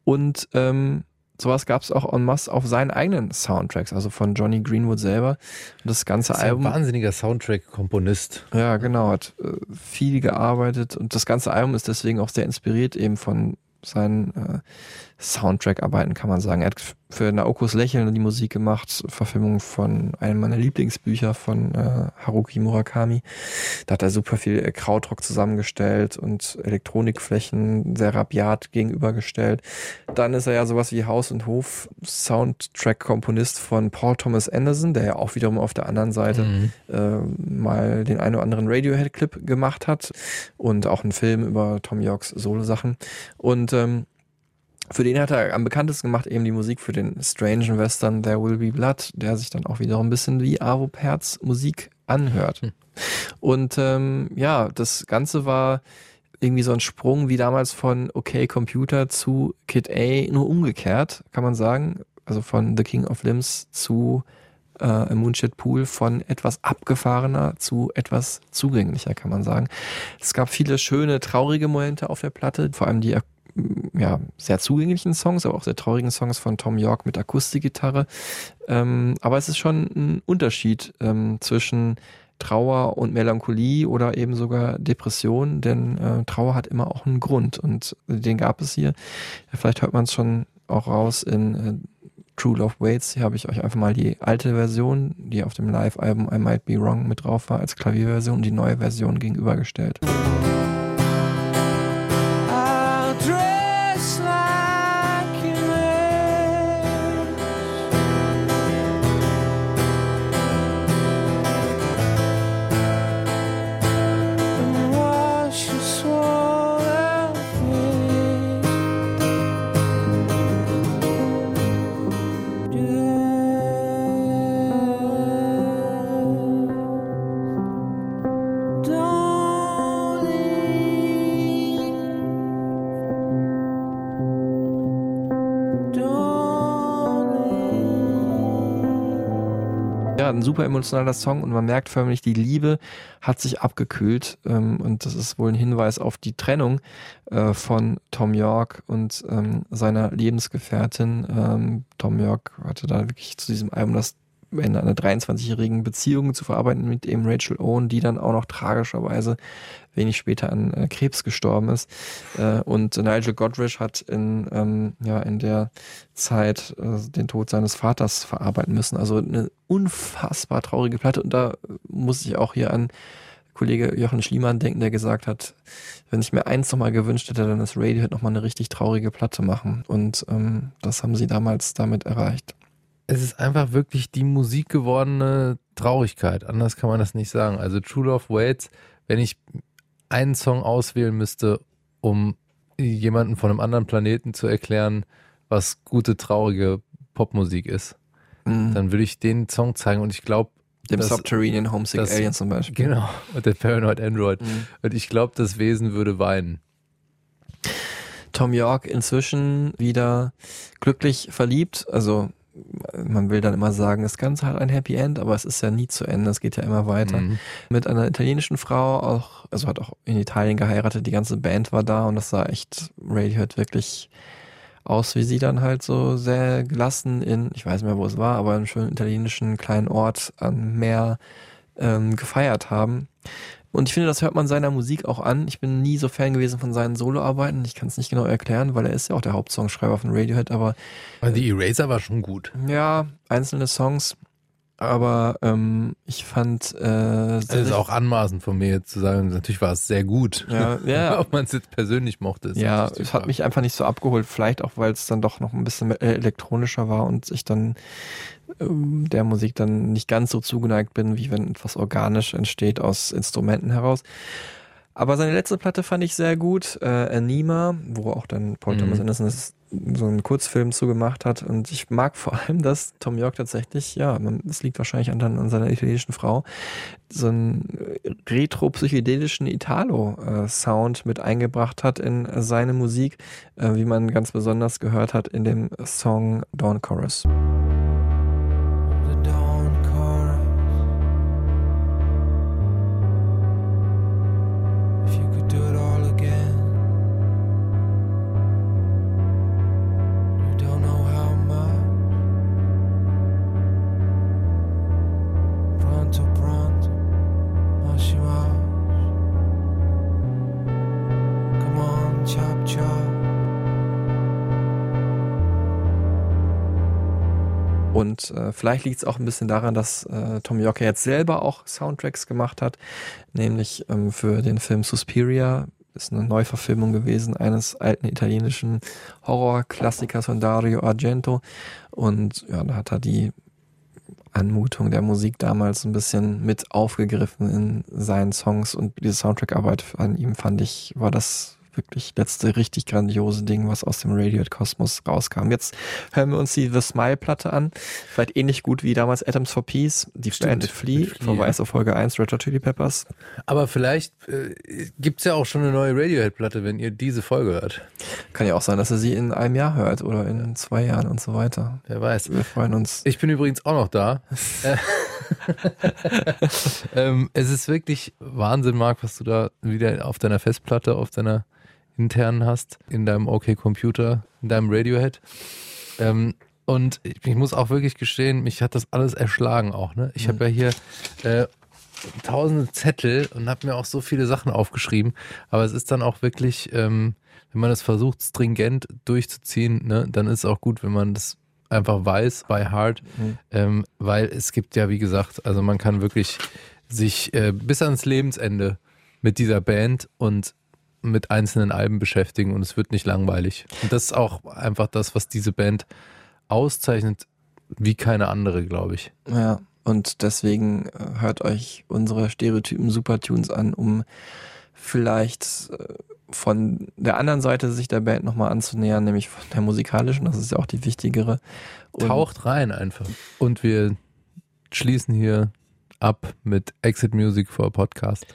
Und ähm, sowas gab es auch en masse auf seinen eigenen Soundtracks, also von Johnny Greenwood selber. Und das ganze Das ist ja ein Album. wahnsinniger Soundtrack-Komponist. Ja, genau, hat äh, viel gearbeitet und das ganze Album ist deswegen auch sehr inspiriert eben von seinen äh, Soundtrack-Arbeiten, kann man sagen. Er hat für Naokos Lächeln die Musik gemacht, Verfilmung von einem meiner Lieblingsbücher von äh, Haruki Murakami. Da hat er super viel äh, Krautrock zusammengestellt und Elektronikflächen sehr rabiat gegenübergestellt. Dann ist er ja sowas wie Haus und Hof Soundtrack-Komponist von Paul Thomas Anderson, der ja auch wiederum auf der anderen Seite Mhm. äh, mal den einen oder anderen Radiohead-Clip gemacht hat und auch einen Film über Tom Yorks Solo-Sachen. Und ähm, für den hat er am bekanntesten gemacht eben die Musik für den strangen Western There Will Be Blood, der sich dann auch wiederum ein bisschen wie Arvo Perz Musik anhört. Und ähm, ja, das Ganze war irgendwie so ein Sprung wie damals von Okay Computer zu Kid A, nur umgekehrt, kann man sagen. Also von The King of Limbs zu äh, A Moonshit Pool von etwas abgefahrener zu etwas zugänglicher, kann man sagen. Es gab viele schöne, traurige Momente auf der Platte, vor allem die ja, sehr zugänglichen Songs, aber auch sehr traurigen Songs von Tom York mit Akustikgitarre. Ähm, aber es ist schon ein Unterschied ähm, zwischen Trauer und Melancholie oder eben sogar Depression, denn äh, Trauer hat immer auch einen Grund und den gab es hier. Vielleicht hört man es schon auch raus in äh, True Love Waits. Hier habe ich euch einfach mal die alte Version, die auf dem Live-Album I Might Be Wrong mit drauf war, als Klavierversion und die neue Version gegenübergestellt. I'll Ja, ein super emotionaler Song und man merkt förmlich, die Liebe hat sich abgekühlt ähm, und das ist wohl ein Hinweis auf die Trennung äh, von Tom York und ähm, seiner Lebensgefährtin. Ähm, Tom York hatte da wirklich zu diesem Album das Ende einer 23-jährigen Beziehung zu verarbeiten mit eben Rachel Owen, die dann auch noch tragischerweise wenig später an äh, Krebs gestorben ist. Äh, und Nigel Godrich hat in, ähm, ja, in der Zeit äh, den Tod seines Vaters verarbeiten müssen. Also eine unfassbar traurige Platte. Und da muss ich auch hier an Kollege Jochen Schliemann denken, der gesagt hat, wenn ich mir eins nochmal gewünscht hätte, dann ist Radiohead nochmal eine richtig traurige Platte machen. Und ähm, das haben sie damals damit erreicht. Es ist einfach wirklich die Musik gewordene Traurigkeit. Anders kann man das nicht sagen. Also True Love Waits, wenn ich einen Song auswählen müsste, um jemanden von einem anderen Planeten zu erklären, was gute, traurige Popmusik ist, Mhm. dann würde ich den Song zeigen und ich glaube, Dem Subterranean Homesick Alien zum Beispiel. Genau, und der Paranoid Android. Mhm. Und ich glaube, das Wesen würde weinen. Tom York inzwischen wieder glücklich verliebt. Also man will dann immer sagen, das Ganze hat ein Happy End, aber es ist ja nie zu Ende, es geht ja immer weiter. Mhm. Mit einer italienischen Frau, auch, also hat auch in Italien geheiratet, die ganze Band war da und das sah echt Radiohead wirklich aus, wie sie dann halt so sehr gelassen in, ich weiß nicht mehr, wo es war, aber einem schönen italienischen kleinen Ort am Meer ähm, gefeiert haben. Und ich finde, das hört man seiner Musik auch an. Ich bin nie so Fan gewesen von seinen Soloarbeiten. Ich kann es nicht genau erklären, weil er ist ja auch der Hauptsongschreiber von Radiohead, aber Also die Eraser war schon gut. ja, einzelne Songs. Aber ähm, ich fand äh, Es ist auch anmaßend von mir jetzt zu sagen, natürlich war es sehr gut. Ja, ja. Ob man es jetzt persönlich mochte. Ja, es hat mich einfach nicht so abgeholt. Vielleicht auch, weil es dann doch noch ein bisschen äh, elektronischer war und ich dann der Musik dann nicht ganz so zugeneigt bin, wie wenn etwas organisch entsteht aus Instrumenten heraus. Aber seine letzte Platte fand ich sehr gut, äh, Anima, wo auch dann Paul Mhm. Thomas Anderson so einen Kurzfilm zugemacht hat. Und ich mag vor allem, dass Tom York tatsächlich, ja, das liegt wahrscheinlich an, an seiner italienischen Frau, so einen retro-psychedelischen Italo-Sound mit eingebracht hat in seine Musik, äh, wie man ganz besonders gehört hat in dem Song Dawn Chorus. Und äh, vielleicht liegt es auch ein bisschen daran, dass äh, Tom York jetzt selber auch Soundtracks gemacht hat, nämlich ähm, für den Film Suspiria. Ist eine Neuverfilmung gewesen eines alten italienischen Horrorklassikers von Dario Argento. Und ja, da hat er die Anmutung der Musik damals ein bisschen mit aufgegriffen in seinen Songs. Und diese Soundtrack-Arbeit an ihm fand ich, war das wirklich letzte richtig grandiose Ding, was aus dem Radiohead-Kosmos rauskam. Jetzt hören wir uns die The Smile-Platte an. Vielleicht ähnlich gut wie damals Atoms for Peace, die Band Flea, Flea, Verweis ja. auf Folge 1, Red Hot Chili Peppers. Aber vielleicht äh, gibt's ja auch schon eine neue Radiohead-Platte, wenn ihr diese Folge hört. Kann ja auch sein, dass er sie in einem Jahr hört oder in zwei Jahren und so weiter. Wer weiß. Wir freuen uns. Ich bin übrigens auch noch da. Äh, ähm, es ist wirklich Wahnsinn, Marc, was du da wieder auf deiner Festplatte, auf deiner internen hast, in deinem OK-Computer, in deinem Radiohead. Ähm, und ich, ich muss auch wirklich gestehen, mich hat das alles erschlagen auch. Ne? Ich habe ja hier äh, tausende Zettel und habe mir auch so viele Sachen aufgeschrieben. Aber es ist dann auch wirklich, ähm, wenn man das versucht, stringent durchzuziehen, ne, dann ist es auch gut, wenn man das einfach weiß, by heart. Mhm. Ähm, weil es gibt ja, wie gesagt, also man kann wirklich sich äh, bis ans Lebensende mit dieser Band und mit einzelnen Alben beschäftigen und es wird nicht langweilig. Und das ist auch einfach das, was diese Band auszeichnet, wie keine andere, glaube ich. Ja, und deswegen äh, hört euch unsere Stereotypen Supertunes an, um vielleicht äh, von der anderen Seite sich der Band nochmal anzunähern, nämlich von der musikalischen, das ist ja auch die wichtigere. Und Taucht rein einfach. Und wir schließen hier ab mit Exit Music for Podcast.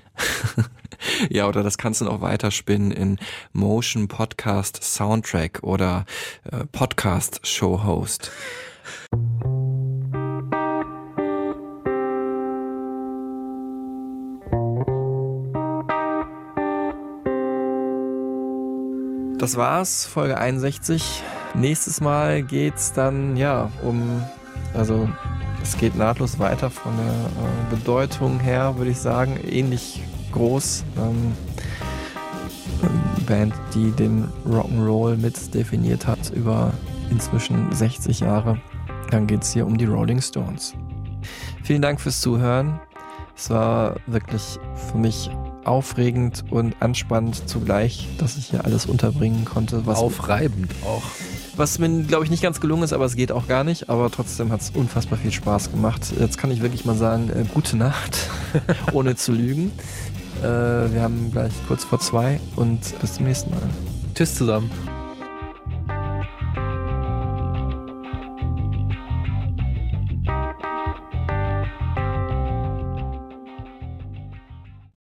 ja, oder das kannst du noch weiterspinnen in Motion Podcast Soundtrack oder äh, Podcast Show Host. Das war's, Folge 61. Nächstes Mal geht's dann, ja, um, also es geht nahtlos weiter von der äh, Bedeutung her, würde ich sagen, ähnlich groß. Ähm, Band, die den Rock'n'Roll mit definiert hat über inzwischen 60 Jahre. Dann geht's hier um die Rolling Stones. Vielen Dank fürs Zuhören. Es war wirklich für mich aufregend und anspannend zugleich, dass ich hier alles unterbringen konnte. Was Aufreibend auch. Was mir, glaube ich, nicht ganz gelungen ist, aber es geht auch gar nicht. Aber trotzdem hat es unfassbar viel Spaß gemacht. Jetzt kann ich wirklich mal sagen, äh, gute Nacht, ohne zu lügen. Äh, wir haben gleich kurz vor zwei und bis zum nächsten Mal. Tschüss zusammen.